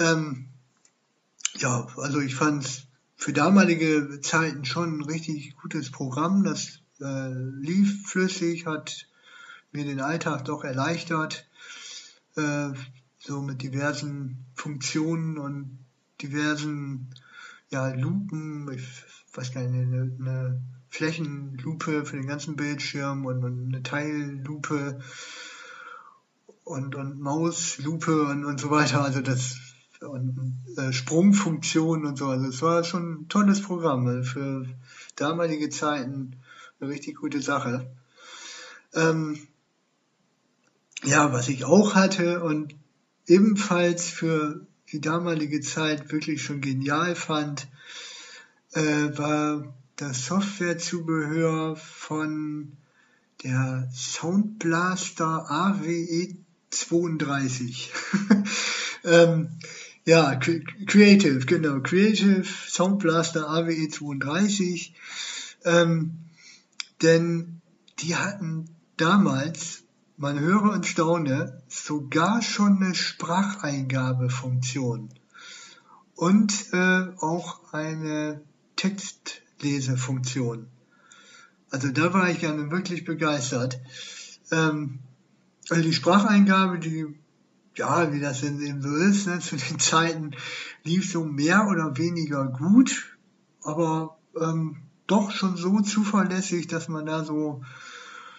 Ähm, ja, also ich fand es für damalige Zeiten schon ein richtig gutes Programm. Das äh, lief flüssig, hat mir den Alltag doch erleichtert, äh, so mit diversen Funktionen und diversen ja, Lupen, ich weiß gar nicht, eine, eine Flächenlupe für den ganzen Bildschirm und, und eine Teillupe und, und Mauslupe und, und so weiter. Also das und äh, Sprungfunktionen und so. Also es war schon ein tolles Programm. Für damalige Zeiten eine richtig gute Sache. Ähm, ja, was ich auch hatte und ebenfalls für die damalige Zeit wirklich schon genial fand, äh, war das Softwarezubehör von der Soundblaster AWE 32. ähm, ja, Creative, genau. Creative Sound Blaster AWE 32. Ähm, denn die hatten damals, man höre und staune, sogar schon eine Spracheingabefunktion und äh, auch eine Textlesefunktion. Also da war ich gerne wirklich begeistert. Ähm, also die Spracheingabe, die ja, wie das denn eben so ist, ne, zu den Zeiten lief so mehr oder weniger gut, aber ähm, doch schon so zuverlässig, dass man da so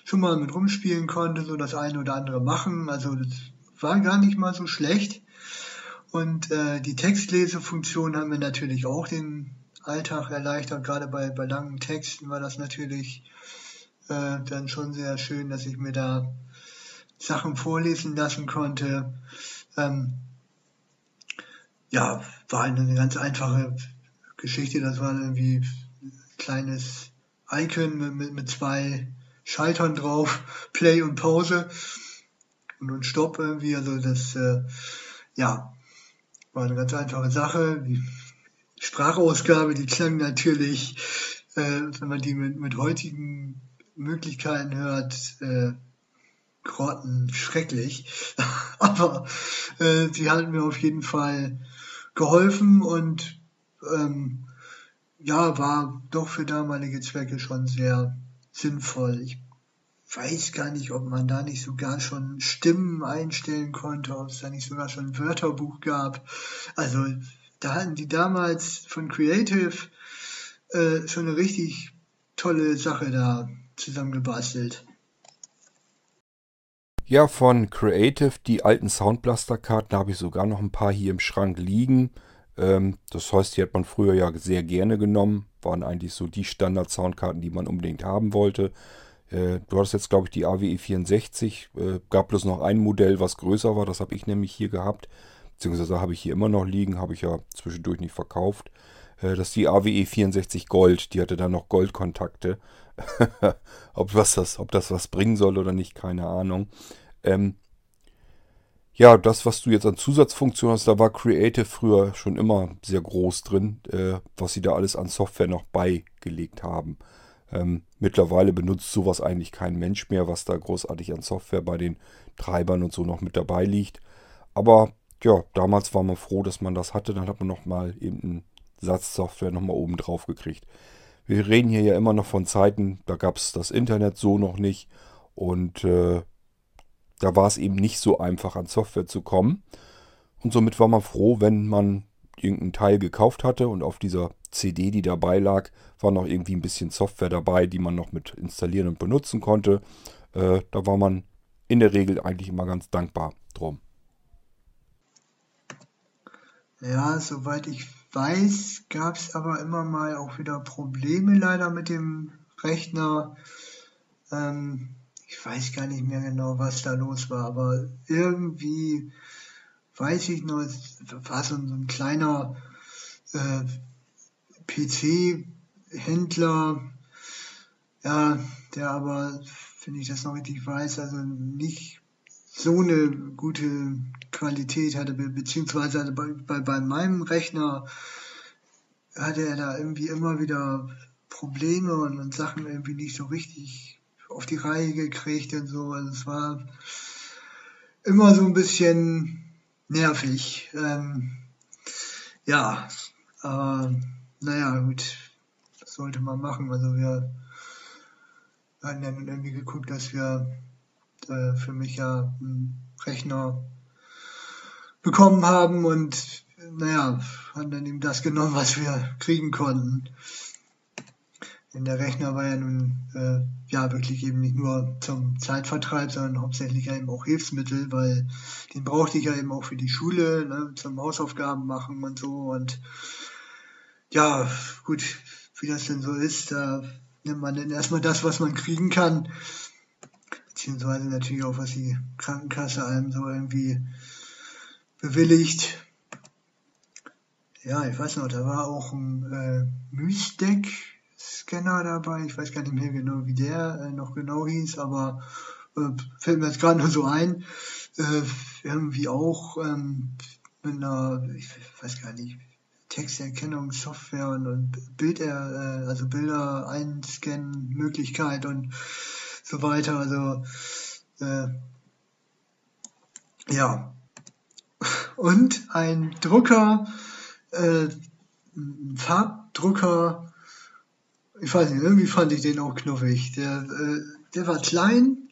schon mal mit rumspielen konnte, so das eine oder andere machen. Also das war gar nicht mal so schlecht. Und äh, die Textlesefunktion haben mir natürlich auch den Alltag erleichtert. Gerade bei, bei langen Texten war das natürlich äh, dann schon sehr schön, dass ich mir da Sachen vorlesen lassen konnte. Ähm, ja, war eine ganz einfache Geschichte. Das war irgendwie ein kleines Icon mit, mit, zwei Schaltern drauf, Play und Pause und, und Stopp irgendwie. Also das, äh, ja, war eine ganz einfache Sache. Die Sprachausgabe, die klang natürlich, äh, wenn man die mit, mit heutigen Möglichkeiten hört, äh, grottenschrecklich. Aber äh, sie hat mir auf jeden Fall geholfen und ähm, ja, war doch für damalige Zwecke schon sehr sinnvoll. Ich weiß gar nicht, ob man da nicht sogar schon Stimmen einstellen konnte, ob es da nicht sogar schon ein Wörterbuch gab. Also da hatten die damals von Creative äh, schon eine richtig tolle Sache da zusammengebastelt. Ja, von Creative, die alten Soundblaster-Karten, habe ich sogar noch ein paar hier im Schrank liegen. Ähm, das heißt, die hat man früher ja sehr gerne genommen. Waren eigentlich so die Standard-Soundkarten, die man unbedingt haben wollte. Äh, du hattest jetzt, glaube ich, die AWE 64. Äh, gab bloß noch ein Modell, was größer war. Das habe ich nämlich hier gehabt. Beziehungsweise habe ich hier immer noch liegen. Habe ich ja zwischendurch nicht verkauft. Äh, das ist die AWE 64 Gold. Die hatte dann noch Goldkontakte. ob, was das, ob das was bringen soll oder nicht, keine Ahnung. Ähm, ja, das, was du jetzt an Zusatzfunktionen hast, da war Creative früher schon immer sehr groß drin, äh, was sie da alles an Software noch beigelegt haben. Ähm, mittlerweile benutzt sowas eigentlich kein Mensch mehr, was da großartig an Software bei den Treibern und so noch mit dabei liegt. Aber ja, damals war man froh, dass man das hatte. Dann hat man nochmal eben einen Satz Software nochmal oben drauf gekriegt. Wir reden hier ja immer noch von Zeiten, da gab es das Internet so noch nicht. Und äh, da war es eben nicht so einfach an Software zu kommen. Und somit war man froh, wenn man irgendeinen Teil gekauft hatte und auf dieser CD, die dabei lag, war noch irgendwie ein bisschen Software dabei, die man noch mit installieren und benutzen konnte. Äh, da war man in der Regel eigentlich immer ganz dankbar drum. Ja, soweit ich weiß, gab es aber immer mal auch wieder Probleme leider mit dem Rechner. Ähm, ich weiß gar nicht mehr genau, was da los war, aber irgendwie weiß ich nur, war so ein, kleiner äh, PC-Händler, ja, der aber, wenn ich das noch richtig weiß, also nicht so eine gute Qualität hatte, beziehungsweise also bei, bei, bei meinem Rechner hatte er da irgendwie immer wieder Probleme und, und Sachen irgendwie nicht so richtig auf die Reihe gekriegt und so. Also es war immer so ein bisschen nervig. Ähm, ja, aber naja, gut, das sollte man machen. Also wir hatten ja irgendwie geguckt, dass wir äh, für mich ja einen Rechner bekommen haben und naja, haben dann eben das genommen, was wir kriegen konnten. Denn der Rechner war ja nun äh, ja wirklich eben nicht nur zum Zeitvertreib, sondern hauptsächlich ja eben auch Hilfsmittel, weil den brauchte ich ja eben auch für die Schule, ne, zum Hausaufgaben machen und so. Und ja, gut, wie das denn so ist, da nimmt man dann erstmal das, was man kriegen kann, beziehungsweise natürlich auch, was die Krankenkasse einem so irgendwie bewilligt. Ja, ich weiß noch, da war auch ein äh, Mysdeck Scanner dabei. Ich weiß gar nicht mehr genau, wie der äh, noch genau hieß, aber äh, fällt mir jetzt gerade nur so ein. Äh, irgendwie auch ähm, mit einer, ich weiß gar nicht, Texterkennungssoftware und, und Bilder, äh, also Bilder einscannen Möglichkeit und so weiter. Also äh, ja. Und ein Drucker, äh, ein Farbdrucker ich weiß nicht, irgendwie fand ich den auch knuffig. Der, äh, der war klein,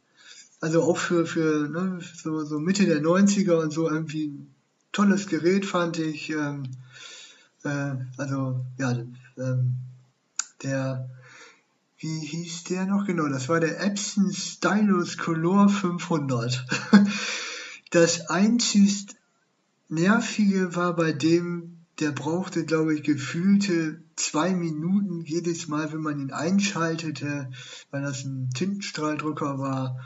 also auch für, für ne, so, so Mitte der 90er und so irgendwie ein tolles Gerät fand ich. Ähm, äh, also, ja, ähm, der, wie hieß der noch genau? Das war der Epson Stylus Color 500. das einzig Nervige war bei dem, der brauchte, glaube ich, gefühlte zwei Minuten jedes Mal, wenn man ihn einschaltete, weil das ein Tintenstrahldrucker war,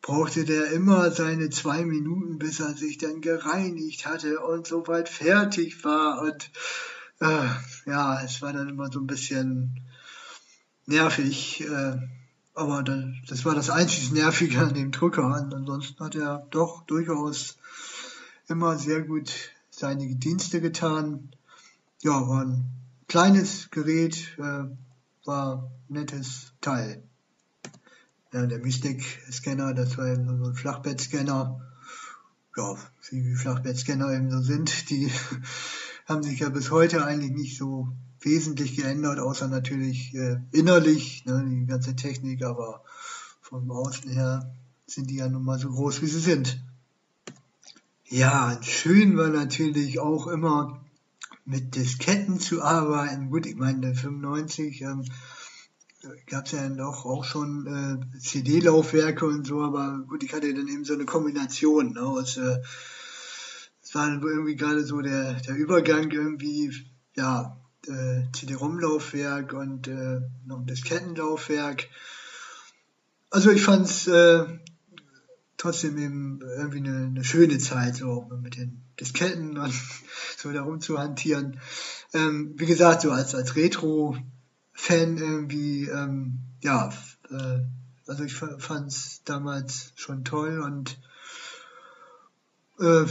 brauchte der immer seine zwei Minuten, bis er sich dann gereinigt hatte und soweit fertig war. Und äh, ja, es war dann immer so ein bisschen nervig. Äh, aber das, das war das einzig Nervige an dem Drucker. Und ansonsten hat er doch durchaus immer sehr gut seine Dienste getan. Ja, war ein kleines Gerät, äh, war ein nettes Teil. Ja, der Mystic-Scanner, das war eben so ein Flachbettscanner. Ja, wie Flachbettscanner eben so sind, die haben sich ja bis heute eigentlich nicht so wesentlich geändert, außer natürlich äh, innerlich, ne, die ganze Technik, aber vom Außen her sind die ja nun mal so groß, wie sie sind. Ja, schön war natürlich auch immer mit Disketten zu arbeiten. Gut, ich meine, 95 ähm, gab es ja doch auch schon äh, CD-Laufwerke und so, aber gut, ich hatte dann eben so eine Kombination ne, aus, äh, es war irgendwie gerade so der, der Übergang irgendwie, ja, äh, CD-ROM-Laufwerk und äh, noch ein Diskettenlaufwerk. Also ich fand es äh, trotzdem eben irgendwie eine, eine schöne Zeit, so mit den Disketten und so da rumzuhantieren. Ähm, wie gesagt, so als, als Retro-Fan irgendwie, ähm, ja, äh, also ich fand es damals schon toll und äh,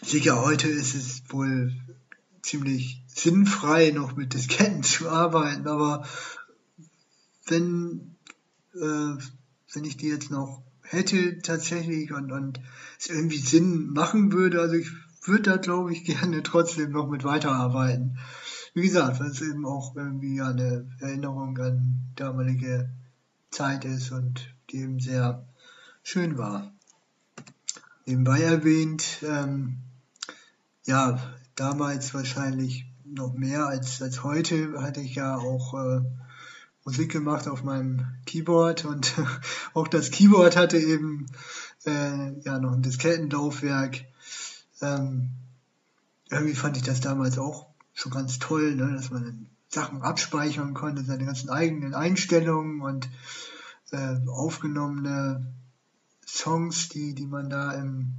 sicher heute ist es wohl ziemlich sinnfrei, noch mit Disketten zu arbeiten, aber wenn, äh, wenn ich die jetzt noch hätte tatsächlich und, und es irgendwie Sinn machen würde, also ich würde da glaube ich gerne trotzdem noch mit weiterarbeiten. Wie gesagt, weil es eben auch irgendwie eine Erinnerung an damalige Zeit ist und die eben sehr schön war. Nebenbei erwähnt, ähm, ja, damals wahrscheinlich noch mehr als, als heute hatte ich ja auch äh, Musik gemacht auf meinem Keyboard und auch das Keyboard hatte eben äh, ja noch ein Diskettenlaufwerk. Ähm, irgendwie fand ich das damals auch schon ganz toll, ne, dass man Sachen abspeichern konnte, seine ganzen eigenen Einstellungen und äh, aufgenommene Songs, die, die man da im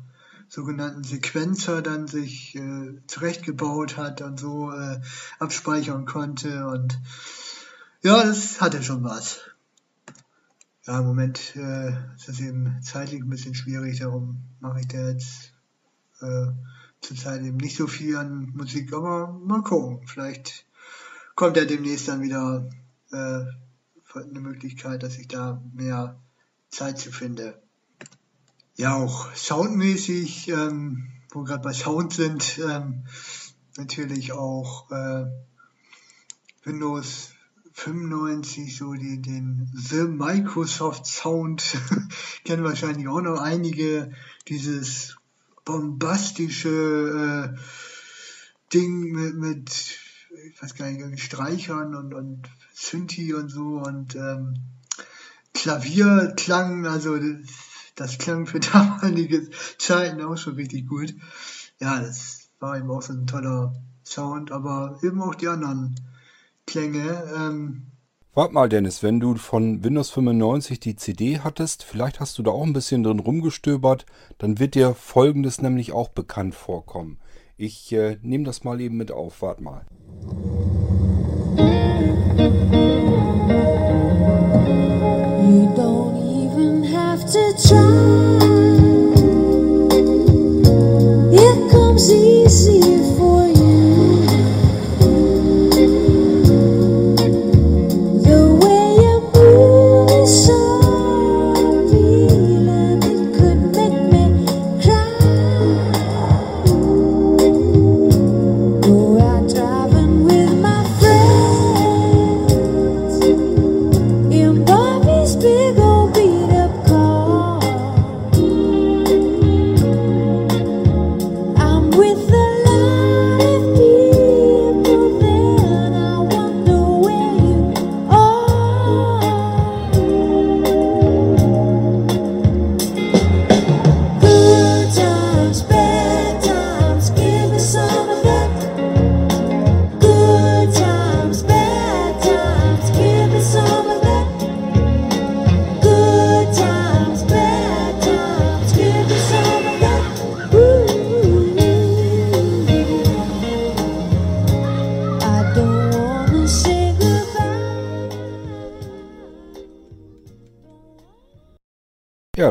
sogenannten Sequenzer dann sich äh, zurechtgebaut hat und so äh, abspeichern konnte und ja, das hatte schon was. Ja, im Moment äh, ist das eben zeitlich ein bisschen schwierig, darum mache ich da jetzt äh, zurzeit eben nicht so viel an Musik, aber mal gucken. Vielleicht kommt ja demnächst dann wieder äh, eine Möglichkeit, dass ich da mehr Zeit zu finde ja auch soundmäßig, ähm, wo wir gerade bei Sound sind, ähm, natürlich auch äh, Windows 95, so die, den The Microsoft Sound, kennen wahrscheinlich auch noch einige, dieses bombastische äh, Ding mit, mit, ich weiß gar nicht, Streichern und, und Synthi und so und ähm, Klavierklang, also das klang für damalige Zeiten auch schon richtig gut. Ja, das war eben auch so ein toller Sound, aber eben auch die anderen Klänge. Ähm Warte mal, Dennis, wenn du von Windows 95 die CD hattest, vielleicht hast du da auch ein bisschen drin rumgestöbert, dann wird dir folgendes nämlich auch bekannt vorkommen. Ich äh, nehme das mal eben mit auf, warte mal.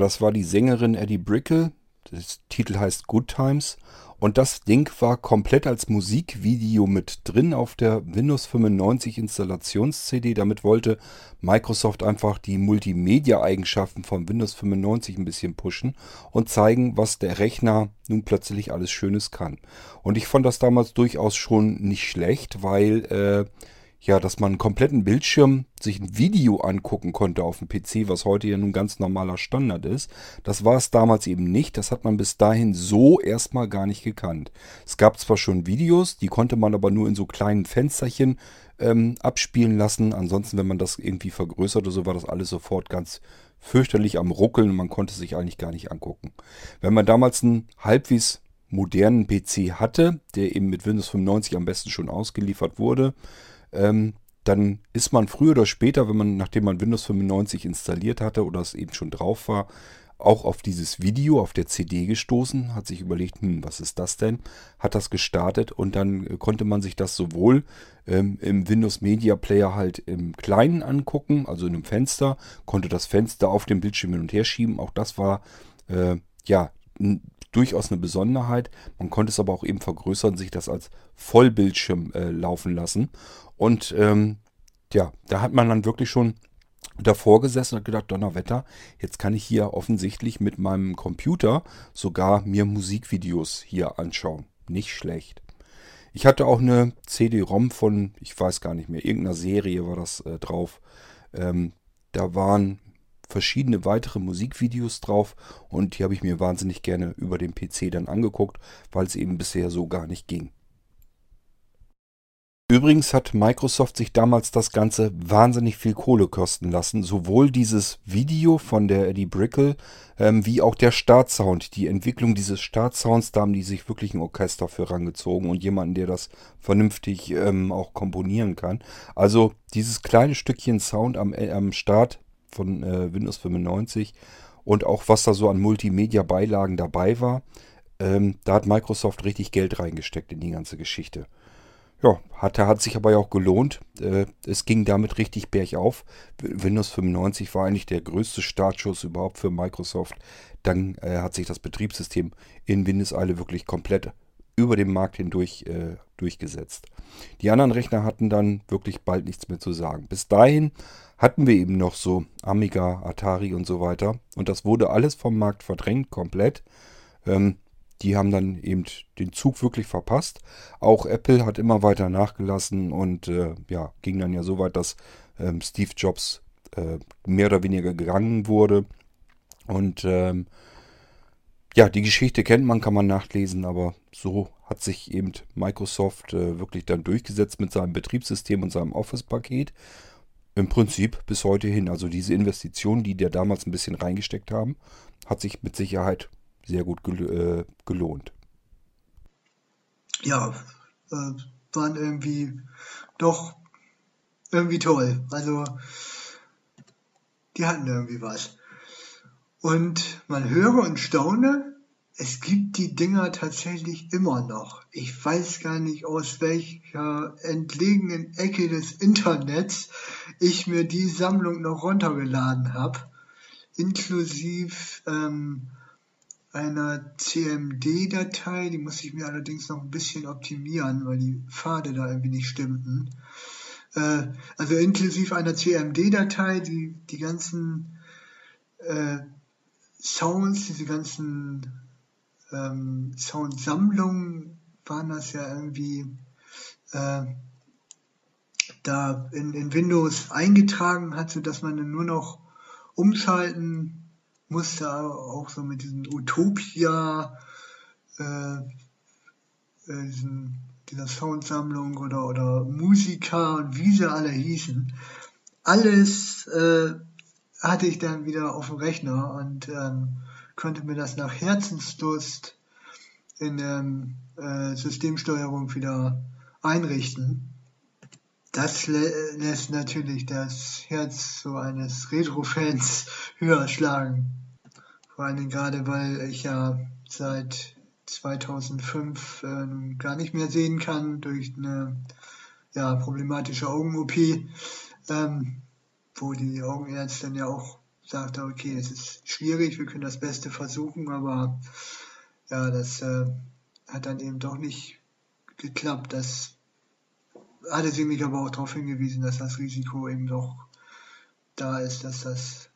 Das war die Sängerin Eddie Brickle. das Titel heißt Good Times. Und das Ding war komplett als Musikvideo mit drin auf der Windows 95 Installations-CD. Damit wollte Microsoft einfach die Multimedia-Eigenschaften von Windows 95 ein bisschen pushen und zeigen, was der Rechner nun plötzlich alles Schönes kann. Und ich fand das damals durchaus schon nicht schlecht, weil äh, ja, dass man einen kompletten Bildschirm sich ein Video angucken konnte auf dem PC, was heute ja nun ganz normaler Standard ist. Das war es damals eben nicht. Das hat man bis dahin so erstmal gar nicht gekannt. Es gab zwar schon Videos, die konnte man aber nur in so kleinen Fensterchen ähm, abspielen lassen. Ansonsten, wenn man das irgendwie vergrößert oder so, war das alles sofort ganz fürchterlich am Ruckeln und man konnte sich eigentlich gar nicht angucken. Wenn man damals einen halbwegs modernen PC hatte, der eben mit Windows 95 am besten schon ausgeliefert wurde, ähm, dann ist man früher oder später, wenn man, nachdem man Windows 95 installiert hatte oder es eben schon drauf war, auch auf dieses Video auf der CD gestoßen, hat sich überlegt, hm, was ist das denn? Hat das gestartet und dann äh, konnte man sich das sowohl ähm, im Windows Media Player halt im Kleinen angucken, also in einem Fenster, konnte das Fenster auf dem Bildschirm hin und her schieben. Auch das war äh, ja durchaus eine Besonderheit. Man konnte es aber auch eben vergrößern, sich das als Vollbildschirm äh, laufen lassen. Und ähm, ja, da hat man dann wirklich schon davor gesessen und gedacht, Donnerwetter, jetzt kann ich hier offensichtlich mit meinem Computer sogar mir Musikvideos hier anschauen. Nicht schlecht. Ich hatte auch eine CD-ROM von, ich weiß gar nicht mehr, irgendeiner Serie war das äh, drauf. Ähm, da waren verschiedene weitere Musikvideos drauf und die habe ich mir wahnsinnig gerne über den PC dann angeguckt, weil es eben bisher so gar nicht ging. Übrigens hat Microsoft sich damals das Ganze wahnsinnig viel Kohle kosten lassen. Sowohl dieses Video von der Eddie Brickle ähm, wie auch der Startsound. Die Entwicklung dieses Startsounds, da haben die sich wirklich ein Orchester für rangezogen und jemanden, der das vernünftig ähm, auch komponieren kann. Also dieses kleine Stückchen Sound am, äh, am Start von äh, Windows 95 und auch was da so an Multimedia-Beilagen dabei war, ähm, da hat Microsoft richtig Geld reingesteckt in die ganze Geschichte. Ja, hat, hat sich aber ja auch gelohnt. Äh, es ging damit richtig bergauf. Windows 95 war eigentlich der größte Startschuss überhaupt für Microsoft. Dann äh, hat sich das Betriebssystem in Windeseile wirklich komplett über den Markt hindurch äh, durchgesetzt. Die anderen Rechner hatten dann wirklich bald nichts mehr zu sagen. Bis dahin hatten wir eben noch so Amiga, Atari und so weiter. Und das wurde alles vom Markt verdrängt, komplett. Ähm, die haben dann eben den Zug wirklich verpasst. Auch Apple hat immer weiter nachgelassen und äh, ja, ging dann ja so weit, dass ähm, Steve Jobs äh, mehr oder weniger gegangen wurde. Und ähm, ja, die Geschichte kennt man, kann man nachlesen, aber so hat sich eben Microsoft äh, wirklich dann durchgesetzt mit seinem Betriebssystem und seinem Office-Paket. Im Prinzip bis heute hin. Also diese Investitionen, die der damals ein bisschen reingesteckt haben, hat sich mit Sicherheit sehr gut gel äh, gelohnt. Ja, äh, waren irgendwie doch irgendwie toll. Also die hatten irgendwie was. Und man höre und staune, es gibt die Dinger tatsächlich immer noch. Ich weiß gar nicht, aus welcher entlegenen Ecke des Internets ich mir die Sammlung noch runtergeladen habe. Inklusive ähm, einer CMD-Datei, die muss ich mir allerdings noch ein bisschen optimieren, weil die Pfade da irgendwie nicht stimmten. Äh, also inklusive einer CMD-Datei, die die ganzen äh, Sounds, diese ganzen ähm, Soundsammlungen waren das ja irgendwie äh, da in, in Windows eingetragen hat, sodass man dann nur noch umschalten musste auch so mit diesen Utopia, äh, äh, diesen, dieser Soundsammlung oder, oder Musiker und wie sie alle hießen. Alles äh, hatte ich dann wieder auf dem Rechner und ähm, konnte mir das nach Herzenslust in der äh, Systemsteuerung wieder einrichten. Das lä lässt natürlich das Herz so eines Retro-Fans höher schlagen. Vor allem gerade, weil ich ja seit 2005 äh, gar nicht mehr sehen kann durch eine ja, problematische Augen-OP, ähm, wo die Augenärztin ja auch sagte, okay, es ist schwierig, wir können das Beste versuchen, aber ja, das äh, hat dann eben doch nicht geklappt. Das hatte sie mich aber auch darauf hingewiesen, dass das Risiko eben doch da ist, dass das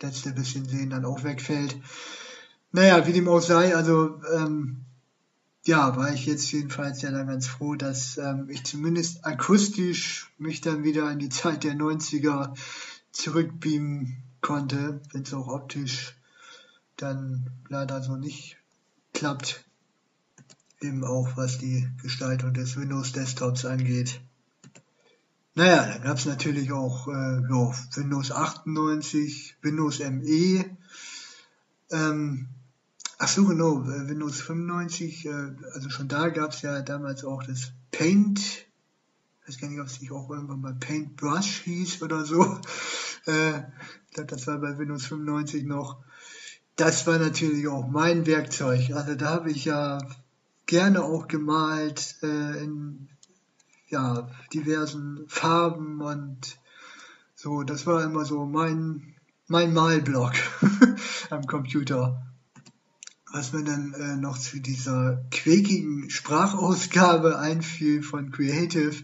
letzte bisschen Sehen dann auch wegfällt. Naja, wie dem auch sei, also ähm, ja, war ich jetzt jedenfalls ja dann ganz froh, dass ähm, ich zumindest akustisch mich dann wieder in die Zeit der 90er zurückbeamen konnte, wenn es auch optisch dann leider so nicht klappt. Eben auch was die Gestaltung des Windows Desktops angeht. Naja, dann gab es natürlich auch äh, ja, Windows 98, Windows ME. Ähm, ach so, genau, äh, Windows 95, äh, also schon da gab es ja damals auch das Paint. Ich weiß gar nicht, ob es sich auch irgendwann mal Paintbrush hieß oder so. Äh, ich glaube, das war bei Windows 95 noch. Das war natürlich auch mein Werkzeug. Also da habe ich ja gerne auch gemalt äh, in ja, diversen Farben und so. Das war immer so mein, mein Malblock am Computer. Was mir dann äh, noch zu dieser quäkigen Sprachausgabe einfiel von Creative.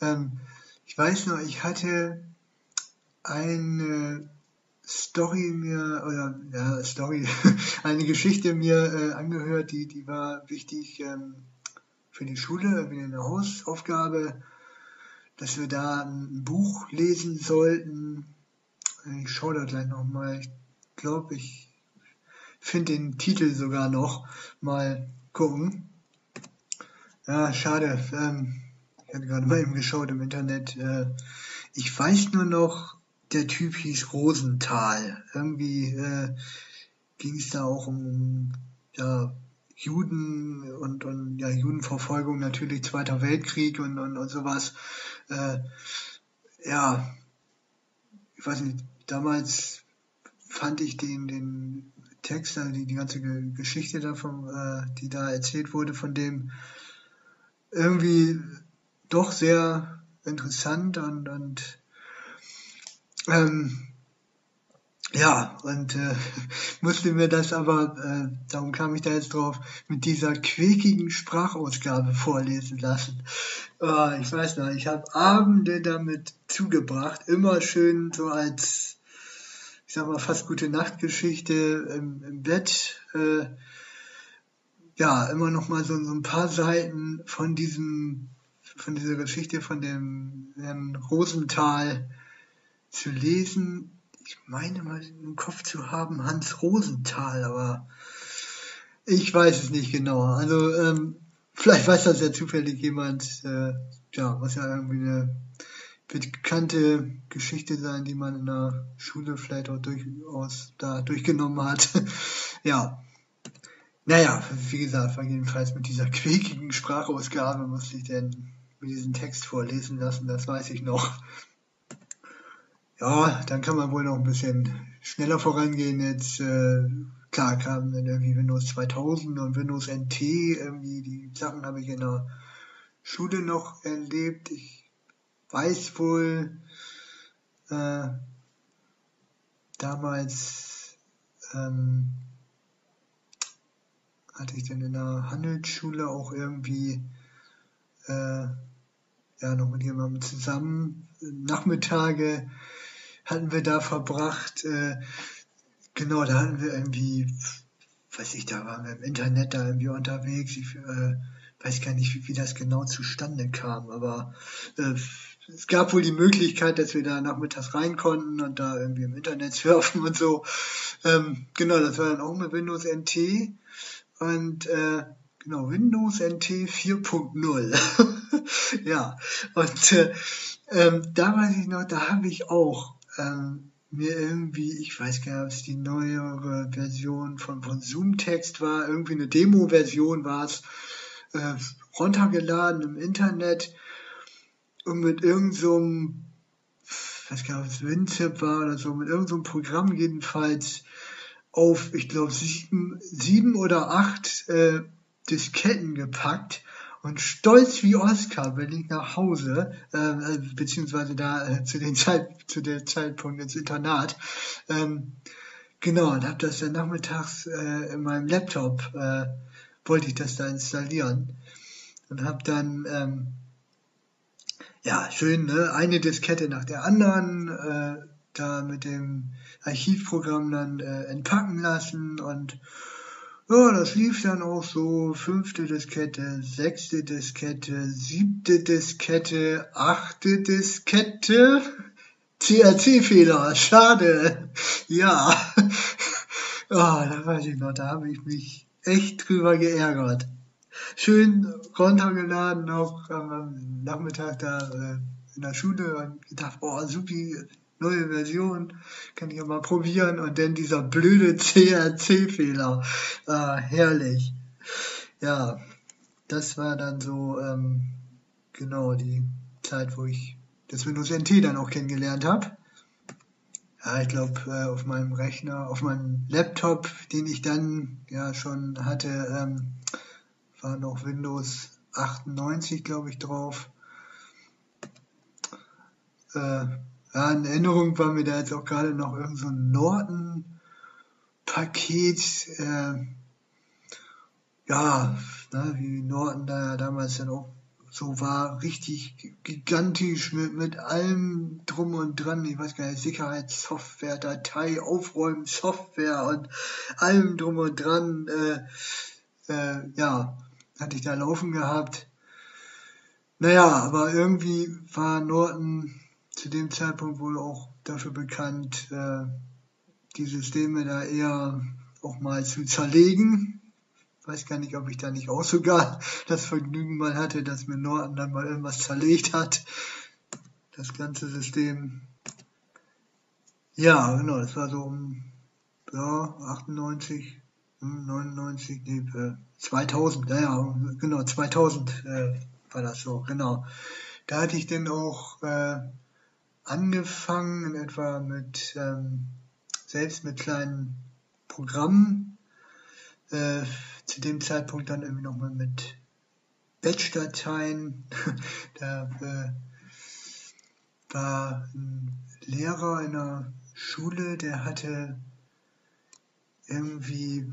Ähm, ich weiß noch, ich hatte eine Story mir, oder ja, Story, eine Geschichte mir äh, angehört, die, die war wichtig ähm, für die Schule, wie eine Hausaufgabe, dass wir da ein Buch lesen sollten. Ich schaue da gleich nochmal. Ich glaube, ich finde den Titel sogar noch. Mal gucken. Ja, schade. Ähm, ich hatte gerade mal eben geschaut im Internet. Äh, ich weiß nur noch, der Typ hieß Rosenthal. Irgendwie äh, ging es da auch um ja, Juden und, und ja, Judenverfolgung, natürlich Zweiter Weltkrieg und, und, und sowas. Äh, ja, ich weiß nicht, damals fand ich den, den Text, also die, die ganze Geschichte davon, äh, die da erzählt wurde, von dem irgendwie doch sehr interessant und, und ähm, ja, und äh, musste mir das aber, äh, darum kam ich da jetzt drauf, mit dieser quäkigen Sprachausgabe vorlesen lassen. Äh, ich weiß noch, ich habe Abende damit zugebracht, immer schön so als, ich sag mal, fast gute Nachtgeschichte im, im Bett. Äh, ja, immer noch mal so, so ein paar Seiten von diesem, von dieser Geschichte von dem Herrn Rosenthal zu lesen ich meine mal im Kopf zu haben, Hans Rosenthal, aber ich weiß es nicht genau. Also ähm, vielleicht weiß das ja zufällig jemand, äh, ja, was ja irgendwie eine bekannte Geschichte sein, die man in der Schule vielleicht auch durchaus da durchgenommen hat. ja. Naja, wie gesagt, jedenfalls mit dieser quäkigen Sprachausgabe musste ich denn mit diesem Text vorlesen lassen, das weiß ich noch. Ja, dann kann man wohl noch ein bisschen schneller vorangehen. Jetzt, äh, klar, kamen dann irgendwie Windows 2000 und Windows NT. Irgendwie die Sachen habe ich in der Schule noch erlebt. Ich weiß wohl, äh, damals ähm, hatte ich dann in der Handelsschule auch irgendwie äh, ja noch mit jemandem zusammen Nachmittage hatten wir da verbracht. Äh, genau, da hatten wir irgendwie, weiß ich, da waren wir im Internet da irgendwie unterwegs. Ich äh, weiß gar nicht, wie, wie das genau zustande kam, aber äh, es gab wohl die Möglichkeit, dass wir da nachmittags rein konnten und da irgendwie im Internet surfen und so. Ähm, genau, das war dann auch mit Windows NT und äh, genau, Windows NT 4.0. ja, und äh, ähm, da weiß ich noch, da habe ich auch ähm, mir irgendwie, ich weiß gar nicht, ob es die neuere Version von, von Zoom-Text war, irgendwie eine Demo-Version war es, äh, runtergeladen im Internet und mit irgendeinem, so weiß gar nicht, ob es WinZip war oder so, mit irgendeinem so Programm jedenfalls auf, ich glaube, sieben, sieben oder acht äh, Disketten gepackt Und stolz wie Oscar ich nach Hause, äh, beziehungsweise da äh, zu, den Zeit, zu der Zeitpunkt ins Internat. Ähm, genau, und habe das dann nachmittags äh, in meinem Laptop, äh, wollte ich das da installieren. Und habe dann, ähm, ja, schön, ne, eine Diskette nach der anderen, äh, da mit dem Archivprogramm dann äh, entpacken lassen und ja, das lief dann auch so. Fünfte Diskette, sechste Diskette, siebte Diskette, achte Diskette. CRC-Fehler, schade. Ja. Oh, da weiß ich noch, da habe ich mich echt drüber geärgert. Schön runtergeladen noch am Nachmittag da äh, in der Schule und gedacht, boah, supi, neue Version, kann ich ja mal probieren und dann dieser blöde CRC-Fehler. Ah, herrlich. Ja, das war dann so ähm, genau die Zeit, wo ich das Windows NT dann auch kennengelernt habe. Ja, ich glaube, äh, auf meinem Rechner, auf meinem Laptop, den ich dann ja schon hatte, ähm, war noch Windows 98, glaube ich, drauf. Äh, ja, in Erinnerung war mir da jetzt auch gerade noch irgend so ein Norton-Paket. Äh, ja, ne, wie Norton da ja damals dann auch so war, richtig gigantisch mit, mit allem drum und dran. Ich weiß gar nicht, Sicherheitssoftware, Datei, Aufräumen, Software und allem drum und dran. Äh, äh, ja, hatte ich da laufen gehabt. Naja, aber irgendwie war Norton zu dem Zeitpunkt wohl auch dafür bekannt, äh, die Systeme da eher auch mal zu zerlegen. Weiß gar nicht, ob ich da nicht auch sogar das Vergnügen mal hatte, dass mir Norton dann mal irgendwas zerlegt hat. Das ganze System. Ja, genau, das war so um ja, 98, 99, nee, 2000, ja, ja, genau, 2000 äh, war das so, genau. Da hatte ich dann auch äh, angefangen, in etwa mit, ähm, selbst mit kleinen Programmen. Äh, zu dem Zeitpunkt dann irgendwie nochmal mit Batch-Dateien. da äh, war ein Lehrer in der Schule, der hatte irgendwie,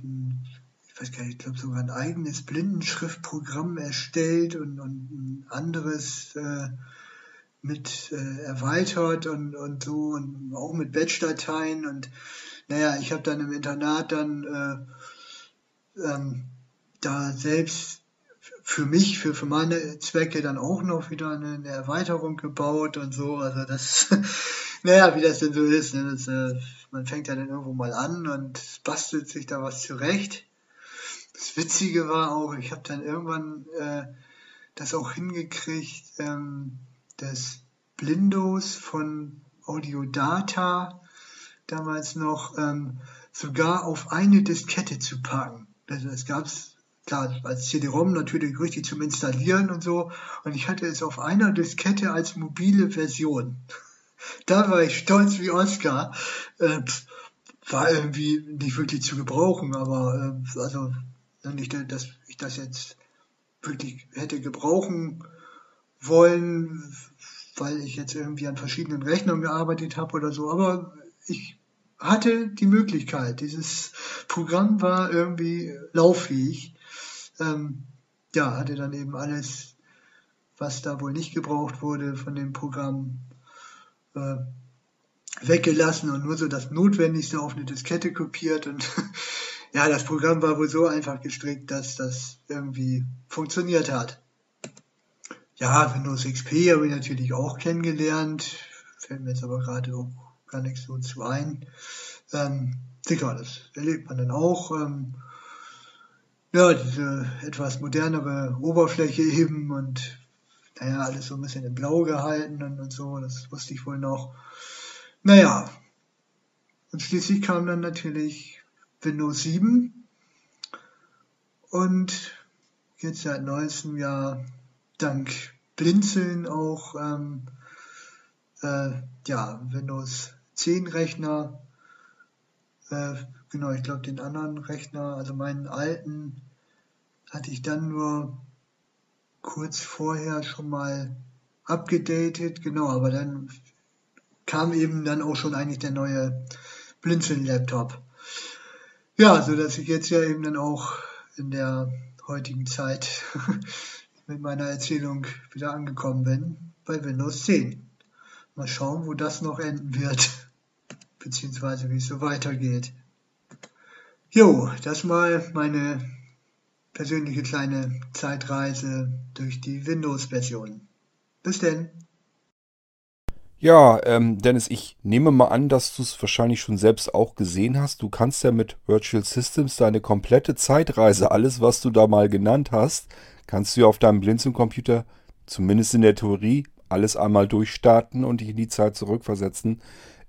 ich weiß gar nicht, ich glaube sogar ein eigenes Blindenschriftprogramm erstellt und, und ein anderes äh, mit äh, erweitert und, und so und auch mit Batch-Dateien und naja, ich habe dann im Internat dann äh, ähm, da selbst für mich, für, für meine Zwecke dann auch noch wieder eine, eine Erweiterung gebaut und so. Also das, naja, wie das denn so ist. Ne? Das, äh, man fängt ja dann irgendwo mal an und bastelt sich da was zurecht. Das Witzige war auch, ich habe dann irgendwann äh, das auch hingekriegt, ähm, das Blindos von Audiodata damals noch ähm, sogar auf eine Diskette zu packen. Also es gab es klar als CD-ROM natürlich richtig zum Installieren und so. Und ich hatte es auf einer Diskette als mobile Version. da war ich stolz wie Oscar. Äh, war irgendwie nicht wirklich zu gebrauchen, aber äh, also nicht, dass ich das jetzt wirklich hätte gebrauchen wollen, weil ich jetzt irgendwie an verschiedenen Rechnern gearbeitet habe oder so, aber ich hatte die Möglichkeit. Dieses Programm war irgendwie lauffähig. Ähm, ja, hatte dann eben alles, was da wohl nicht gebraucht wurde von dem Programm, äh, weggelassen und nur so das Notwendigste auf eine Diskette kopiert und ja, das Programm war wohl so einfach gestrickt, dass das irgendwie funktioniert hat. Ja, Windows XP habe ich natürlich auch kennengelernt. Fällt mir jetzt aber gerade auch gar nichts so zu ein. Ähm, sicher, das erlebt man dann auch. Ähm, ja, diese etwas modernere Oberfläche eben und naja, alles so ein bisschen in Blau gehalten und, und so, das wusste ich wohl noch. Naja, und schließlich kam dann natürlich Windows 7 und jetzt seit neuestem Jahr dank Blinzeln auch ähm, äh, ja, Windows 10 Rechner. Äh, genau, ich glaube den anderen Rechner, also meinen alten, hatte ich dann nur kurz vorher schon mal abgedatet, genau, aber dann kam eben dann auch schon eigentlich der neue Blinzeln-Laptop. Ja, so dass ich jetzt ja eben dann auch in der heutigen Zeit mit meiner Erzählung wieder angekommen bin bei Windows 10. Mal schauen, wo das noch enden wird, beziehungsweise wie es so weitergeht. Jo, das mal meine persönliche kleine Zeitreise durch die Windows-Version. Bis denn. Ja, ähm, Dennis, ich nehme mal an, dass du es wahrscheinlich schon selbst auch gesehen hast. Du kannst ja mit Virtual Systems deine komplette Zeitreise, alles, was du da mal genannt hast, kannst du ja auf deinem Blinzeln-Computer, zumindest in der Theorie, alles einmal durchstarten und dich in die Zeit zurückversetzen.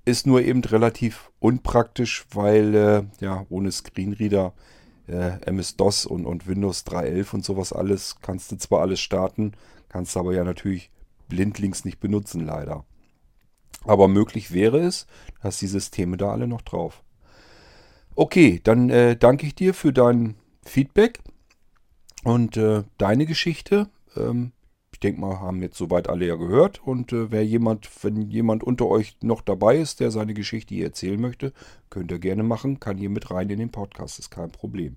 Ist nur eben relativ unpraktisch, weil äh, ja ohne Screenreader, äh, MS-DOS und, und Windows 3.11 und sowas alles kannst du zwar alles starten, kannst aber ja natürlich blindlings nicht benutzen leider. Aber möglich wäre es, dass die Systeme da alle noch drauf. Okay, dann äh, danke ich dir für dein Feedback und äh, deine Geschichte. Ähm, ich denke mal, haben jetzt soweit alle ja gehört. Und äh, wer jemand, wenn jemand unter euch noch dabei ist, der seine Geschichte hier erzählen möchte, könnt ihr gerne machen, kann hier mit rein in den Podcast, ist kein Problem.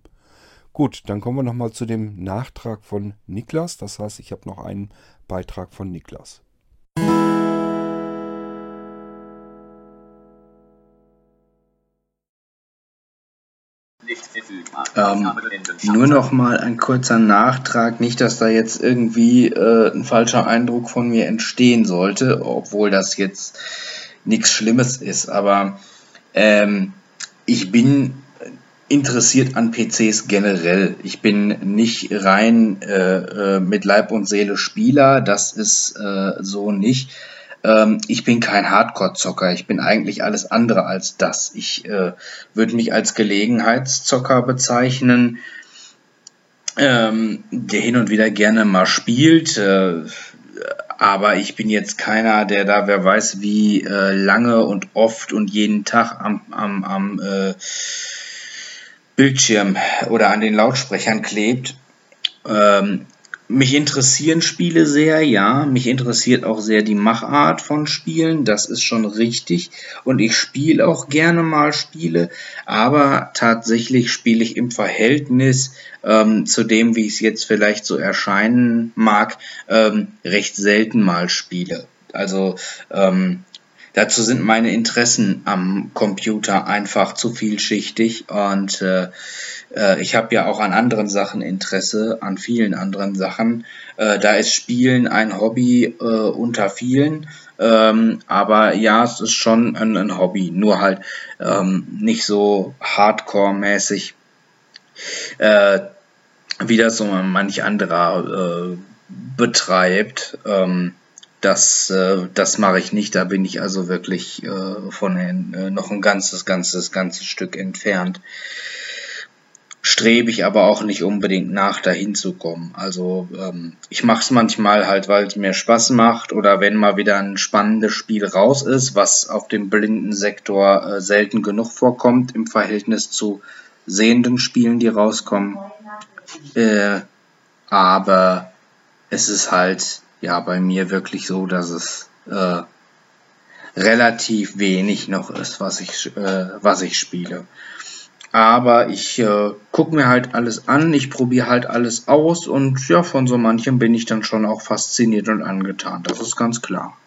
Gut, dann kommen wir nochmal zu dem Nachtrag von Niklas. Das heißt, ich habe noch einen Beitrag von Niklas. Ähm, nur noch mal ein kurzer Nachtrag, nicht, dass da jetzt irgendwie äh, ein falscher Eindruck von mir entstehen sollte, obwohl das jetzt nichts Schlimmes ist, aber ähm, ich bin interessiert an PCs generell. Ich bin nicht rein äh, äh, mit Leib und Seele Spieler, das ist äh, so nicht. Ähm, ich bin kein Hardcore-Zocker. Ich bin eigentlich alles andere als das. Ich äh, würde mich als Gelegenheitszocker bezeichnen, ähm, der hin und wieder gerne mal spielt. Äh, aber ich bin jetzt keiner, der da, wer weiß, wie äh, lange und oft und jeden Tag am, am, am äh, Bildschirm oder an den Lautsprechern klebt. Ähm, mich interessieren Spiele sehr, ja. Mich interessiert auch sehr die Machart von Spielen, das ist schon richtig. Und ich spiele auch gerne mal Spiele, aber tatsächlich spiele ich im Verhältnis ähm, zu dem, wie es jetzt vielleicht so erscheinen mag, ähm, recht selten mal Spiele. Also ähm, dazu sind meine Interessen am Computer einfach zu vielschichtig und äh, äh, ich habe ja auch an anderen Sachen Interesse, an vielen anderen Sachen. Äh, da ist Spielen ein Hobby äh, unter vielen. Ähm, aber ja, es ist schon ein, ein Hobby, nur halt ähm, nicht so hardcore-mäßig, äh, wie das so manch anderer äh, betreibt. Ähm, das, äh, das mache ich nicht. Da bin ich also wirklich äh, von den, äh, noch ein ganzes, ganzes, ganzes Stück entfernt strebe ich aber auch nicht unbedingt nach, dahin zu kommen. Also ähm, ich mache es manchmal halt, weil es mir Spaß macht oder wenn mal wieder ein spannendes Spiel raus ist, was auf dem blinden Sektor äh, selten genug vorkommt im Verhältnis zu sehenden Spielen, die rauskommen. Äh, aber es ist halt ja bei mir wirklich so, dass es äh, relativ wenig noch ist, was ich, äh, was ich spiele. Aber ich äh, gucke mir halt alles an, ich probiere halt alles aus und ja, von so manchem bin ich dann schon auch fasziniert und angetan. Das ist ganz klar.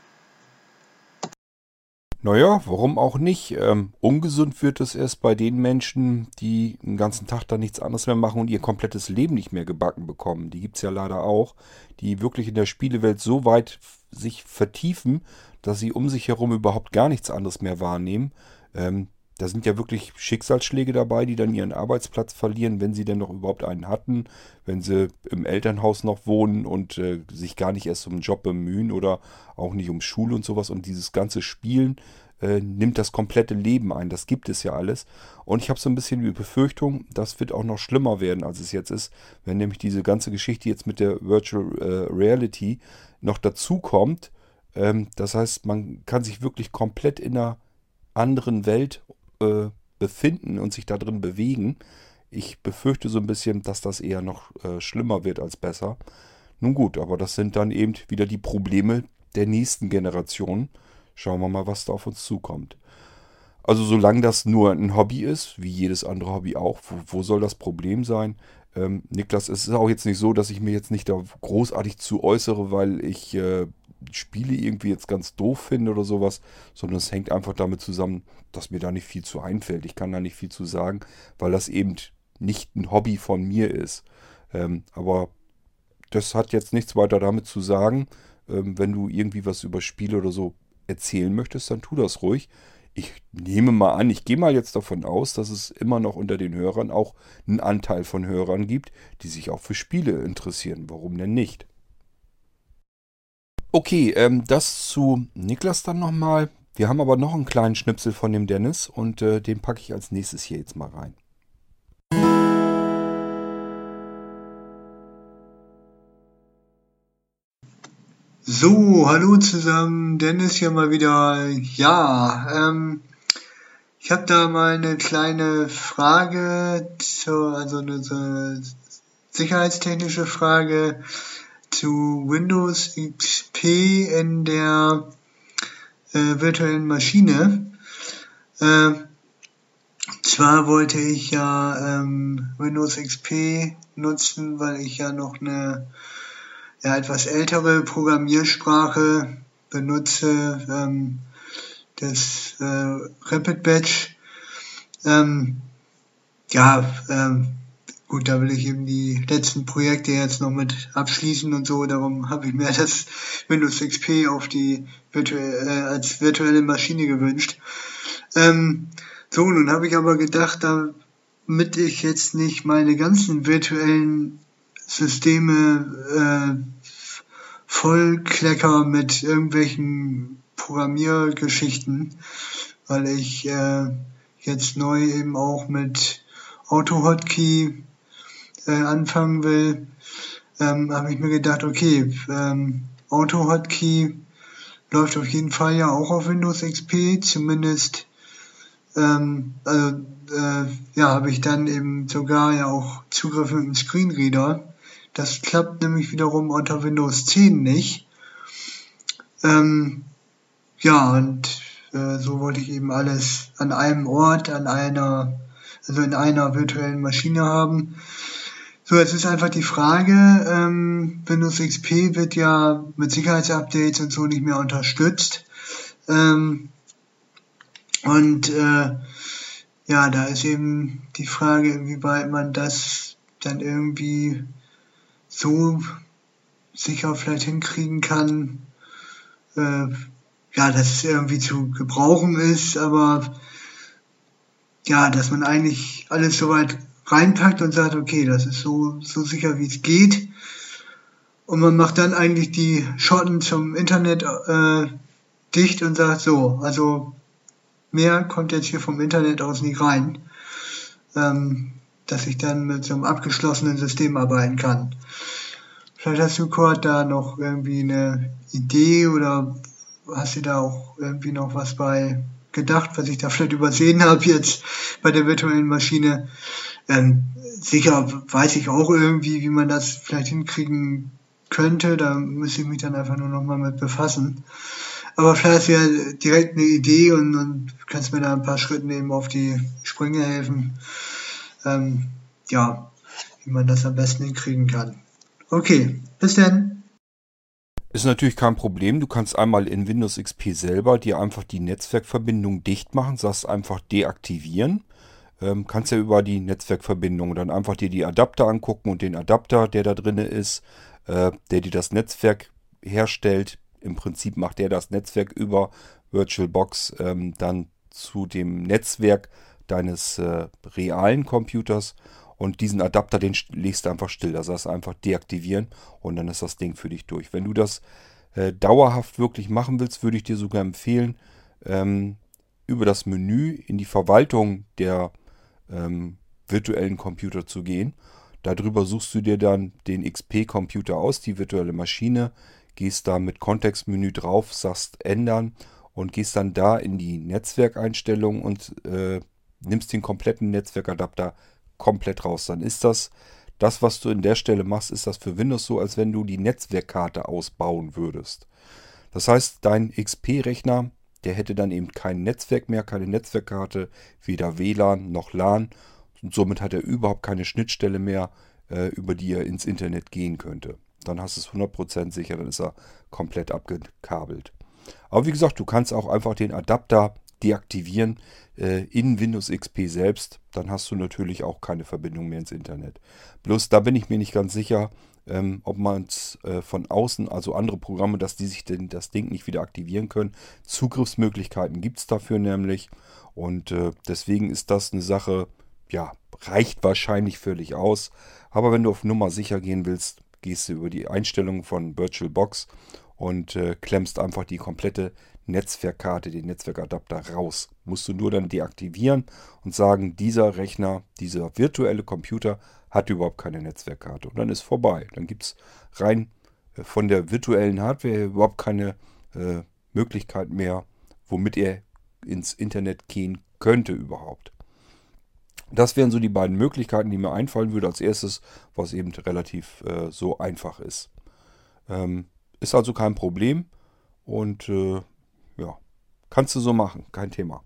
Naja, warum auch nicht? Ähm, ungesund wird es erst bei den Menschen, die den ganzen Tag da nichts anderes mehr machen und ihr komplettes Leben nicht mehr gebacken bekommen. Die gibt es ja leider auch, die wirklich in der Spielewelt so weit sich vertiefen, dass sie um sich herum überhaupt gar nichts anderes mehr wahrnehmen. Ähm, da sind ja wirklich Schicksalsschläge dabei, die dann ihren Arbeitsplatz verlieren, wenn sie denn noch überhaupt einen hatten, wenn sie im Elternhaus noch wohnen und äh, sich gar nicht erst um einen Job bemühen oder auch nicht um Schule und sowas. Und dieses ganze Spielen äh, nimmt das komplette Leben ein. Das gibt es ja alles. Und ich habe so ein bisschen die Befürchtung, das wird auch noch schlimmer werden, als es jetzt ist, wenn nämlich diese ganze Geschichte jetzt mit der Virtual äh, Reality noch dazu kommt. Ähm, das heißt, man kann sich wirklich komplett in einer anderen Welt äh, befinden und sich da drin bewegen. Ich befürchte so ein bisschen, dass das eher noch äh, schlimmer wird als besser. Nun gut, aber das sind dann eben wieder die Probleme der nächsten Generation. Schauen wir mal, was da auf uns zukommt. Also solange das nur ein Hobby ist, wie jedes andere Hobby auch, wo, wo soll das Problem sein? Ähm, Niklas, es ist auch jetzt nicht so, dass ich mir jetzt nicht da großartig zu äußere, weil ich äh, Spiele irgendwie jetzt ganz doof finde oder sowas, sondern es hängt einfach damit zusammen, dass mir da nicht viel zu einfällt. Ich kann da nicht viel zu sagen, weil das eben nicht ein Hobby von mir ist. Ähm, aber das hat jetzt nichts weiter damit zu sagen. Ähm, wenn du irgendwie was über Spiele oder so erzählen möchtest, dann tu das ruhig. Ich nehme mal an, ich gehe mal jetzt davon aus, dass es immer noch unter den Hörern auch einen Anteil von Hörern gibt, die sich auch für Spiele interessieren. Warum denn nicht? Okay, ähm, das zu Niklas dann nochmal. Wir haben aber noch einen kleinen Schnipsel von dem Dennis und äh, den packe ich als nächstes hier jetzt mal rein. So, hallo zusammen, Dennis hier mal wieder. Ja, ähm, ich habe da mal eine kleine Frage, zur, also eine, so eine sicherheitstechnische Frage zu Windows XP in der äh, virtuellen Maschine. Äh, zwar wollte ich ja ähm, Windows XP nutzen, weil ich ja noch eine ja, etwas ältere Programmiersprache benutze, ähm, das äh, Rapid Batch. Ähm, ja, ähm, gut, da will ich eben die letzten Projekte jetzt noch mit abschließen und so. Darum habe ich mir das Windows XP auf die virtu äh, als virtuelle Maschine gewünscht. Ähm, so, nun habe ich aber gedacht, damit ich jetzt nicht meine ganzen virtuellen Systeme äh, Vollklecker mit irgendwelchen Programmiergeschichten, weil ich äh, jetzt neu eben auch mit Auto-Hotkey äh, anfangen will, ähm, habe ich mir gedacht, okay, ähm, Auto-Hotkey läuft auf jeden Fall ja auch auf Windows XP, zumindest ähm, also, äh, ja, habe ich dann eben sogar ja auch Zugriff mit dem Screenreader das klappt nämlich wiederum unter Windows 10 nicht. Ähm, ja, und äh, so wollte ich eben alles an einem Ort, an einer, also in einer virtuellen Maschine haben. So, jetzt ist einfach die Frage, ähm, Windows XP wird ja mit Sicherheitsupdates und so nicht mehr unterstützt. Ähm, und äh, ja, da ist eben die Frage, inwieweit man das dann irgendwie so sicher vielleicht hinkriegen kann, äh, ja, dass es irgendwie zu gebrauchen ist, aber ja, dass man eigentlich alles soweit reinpackt und sagt, okay, das ist so, so sicher wie es geht. Und man macht dann eigentlich die Schotten zum Internet äh, dicht und sagt so, also mehr kommt jetzt hier vom Internet aus nicht rein. Ähm, dass ich dann mit so einem abgeschlossenen System arbeiten kann. Vielleicht hast du, Kurt, da noch irgendwie eine Idee oder hast du da auch irgendwie noch was bei gedacht, was ich da vielleicht übersehen habe jetzt bei der virtuellen Maschine. Ähm, sicher weiß ich auch irgendwie, wie man das vielleicht hinkriegen könnte. Da müsste ich mich dann einfach nur noch mal mit befassen. Aber vielleicht hast du ja direkt eine Idee und, und kannst mir da ein paar Schritte eben auf die Sprünge helfen ähm, ja, wie man das am besten hinkriegen kann. Okay, bis dann. Ist natürlich kein Problem. Du kannst einmal in Windows XP selber dir einfach die Netzwerkverbindung dicht machen, sagst einfach deaktivieren. Ähm, kannst ja über die Netzwerkverbindung dann einfach dir die Adapter angucken und den Adapter, der da drin ist, äh, der dir das Netzwerk herstellt. Im Prinzip macht der das Netzwerk über VirtualBox ähm, dann zu dem Netzwerk deines äh, realen Computers und diesen Adapter, den legst du einfach still. Das heißt einfach deaktivieren und dann ist das Ding für dich durch. Wenn du das äh, dauerhaft wirklich machen willst, würde ich dir sogar empfehlen, ähm, über das Menü in die Verwaltung der ähm, virtuellen Computer zu gehen. Darüber suchst du dir dann den XP-Computer aus, die virtuelle Maschine, gehst da mit Kontextmenü drauf, sagst ändern und gehst dann da in die Netzwerkeinstellungen und äh, nimmst den kompletten Netzwerkadapter komplett raus. Dann ist das Das, was du in der Stelle machst, ist das für Windows so, als wenn du die Netzwerkkarte ausbauen würdest. Das heißt, dein XP-Rechner, der hätte dann eben kein Netzwerk mehr, keine Netzwerkkarte, weder WLAN noch LAN. Und somit hat er überhaupt keine Schnittstelle mehr, äh, über die er ins Internet gehen könnte. Dann hast du es 100% sicher, dann ist er komplett abgekabelt. Aber wie gesagt, du kannst auch einfach den Adapter deaktivieren äh, in Windows XP selbst. Dann hast du natürlich auch keine Verbindung mehr ins Internet. Bloß da bin ich mir nicht ganz sicher, ähm, ob man es äh, von außen, also andere Programme, dass die sich denn das Ding nicht wieder aktivieren können. Zugriffsmöglichkeiten gibt es dafür nämlich. Und äh, deswegen ist das eine Sache, ja, reicht wahrscheinlich völlig aus. Aber wenn du auf Nummer sicher gehen willst, gehst du über die Einstellungen von VirtualBox und äh, klemmst einfach die komplette Netzwerkkarte, den Netzwerkadapter raus. Musst du nur dann deaktivieren und sagen, dieser Rechner, dieser virtuelle Computer hat überhaupt keine Netzwerkkarte. Und dann ist vorbei. Dann gibt es rein äh, von der virtuellen Hardware überhaupt keine äh, Möglichkeit mehr, womit er ins Internet gehen könnte überhaupt. Das wären so die beiden Möglichkeiten, die mir einfallen würde als erstes, was eben relativ äh, so einfach ist. Ähm, ist also kein Problem und äh, ja, kannst du so machen, kein Thema.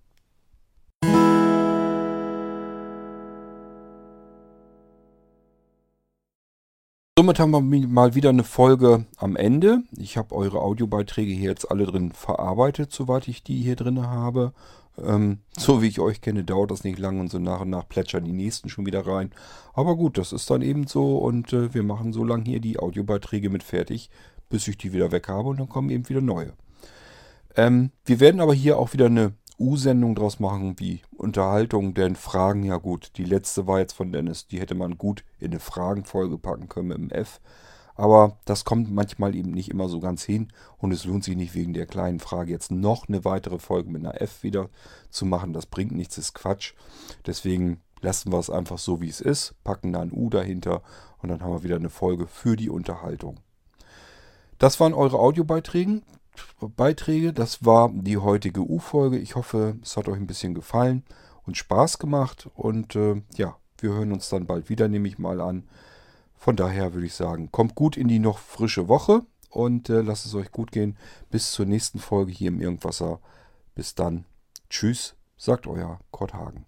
Somit haben wir mal wieder eine Folge am Ende. Ich habe eure Audiobeiträge hier jetzt alle drin verarbeitet, soweit ich die hier drin habe. Ähm, so wie ich euch kenne, dauert das nicht lange und so nach und nach plätschern die nächsten schon wieder rein. Aber gut, das ist dann eben so und äh, wir machen so lange hier die Audiobeiträge mit fertig, bis ich die wieder weg habe und dann kommen eben wieder neue. Ähm, wir werden aber hier auch wieder eine U-Sendung draus machen, wie Unterhaltung, denn Fragen, ja gut, die letzte war jetzt von Dennis, die hätte man gut in eine Fragenfolge packen können mit dem F. Aber das kommt manchmal eben nicht immer so ganz hin und es lohnt sich nicht wegen der kleinen Frage jetzt noch eine weitere Folge mit einer F wieder zu machen. Das bringt nichts, ist Quatsch. Deswegen lassen wir es einfach so, wie es ist, packen da ein U dahinter und dann haben wir wieder eine Folge für die Unterhaltung. Das waren eure Audiobeiträge. Beiträge. Das war die heutige U-Folge. Ich hoffe, es hat euch ein bisschen gefallen und Spaß gemacht. Und äh, ja, wir hören uns dann bald wieder, nehme ich mal an. Von daher würde ich sagen, kommt gut in die noch frische Woche und äh, lasst es euch gut gehen. Bis zur nächsten Folge hier im Irgendwasser. Bis dann. Tschüss, sagt euer Kurt Hagen.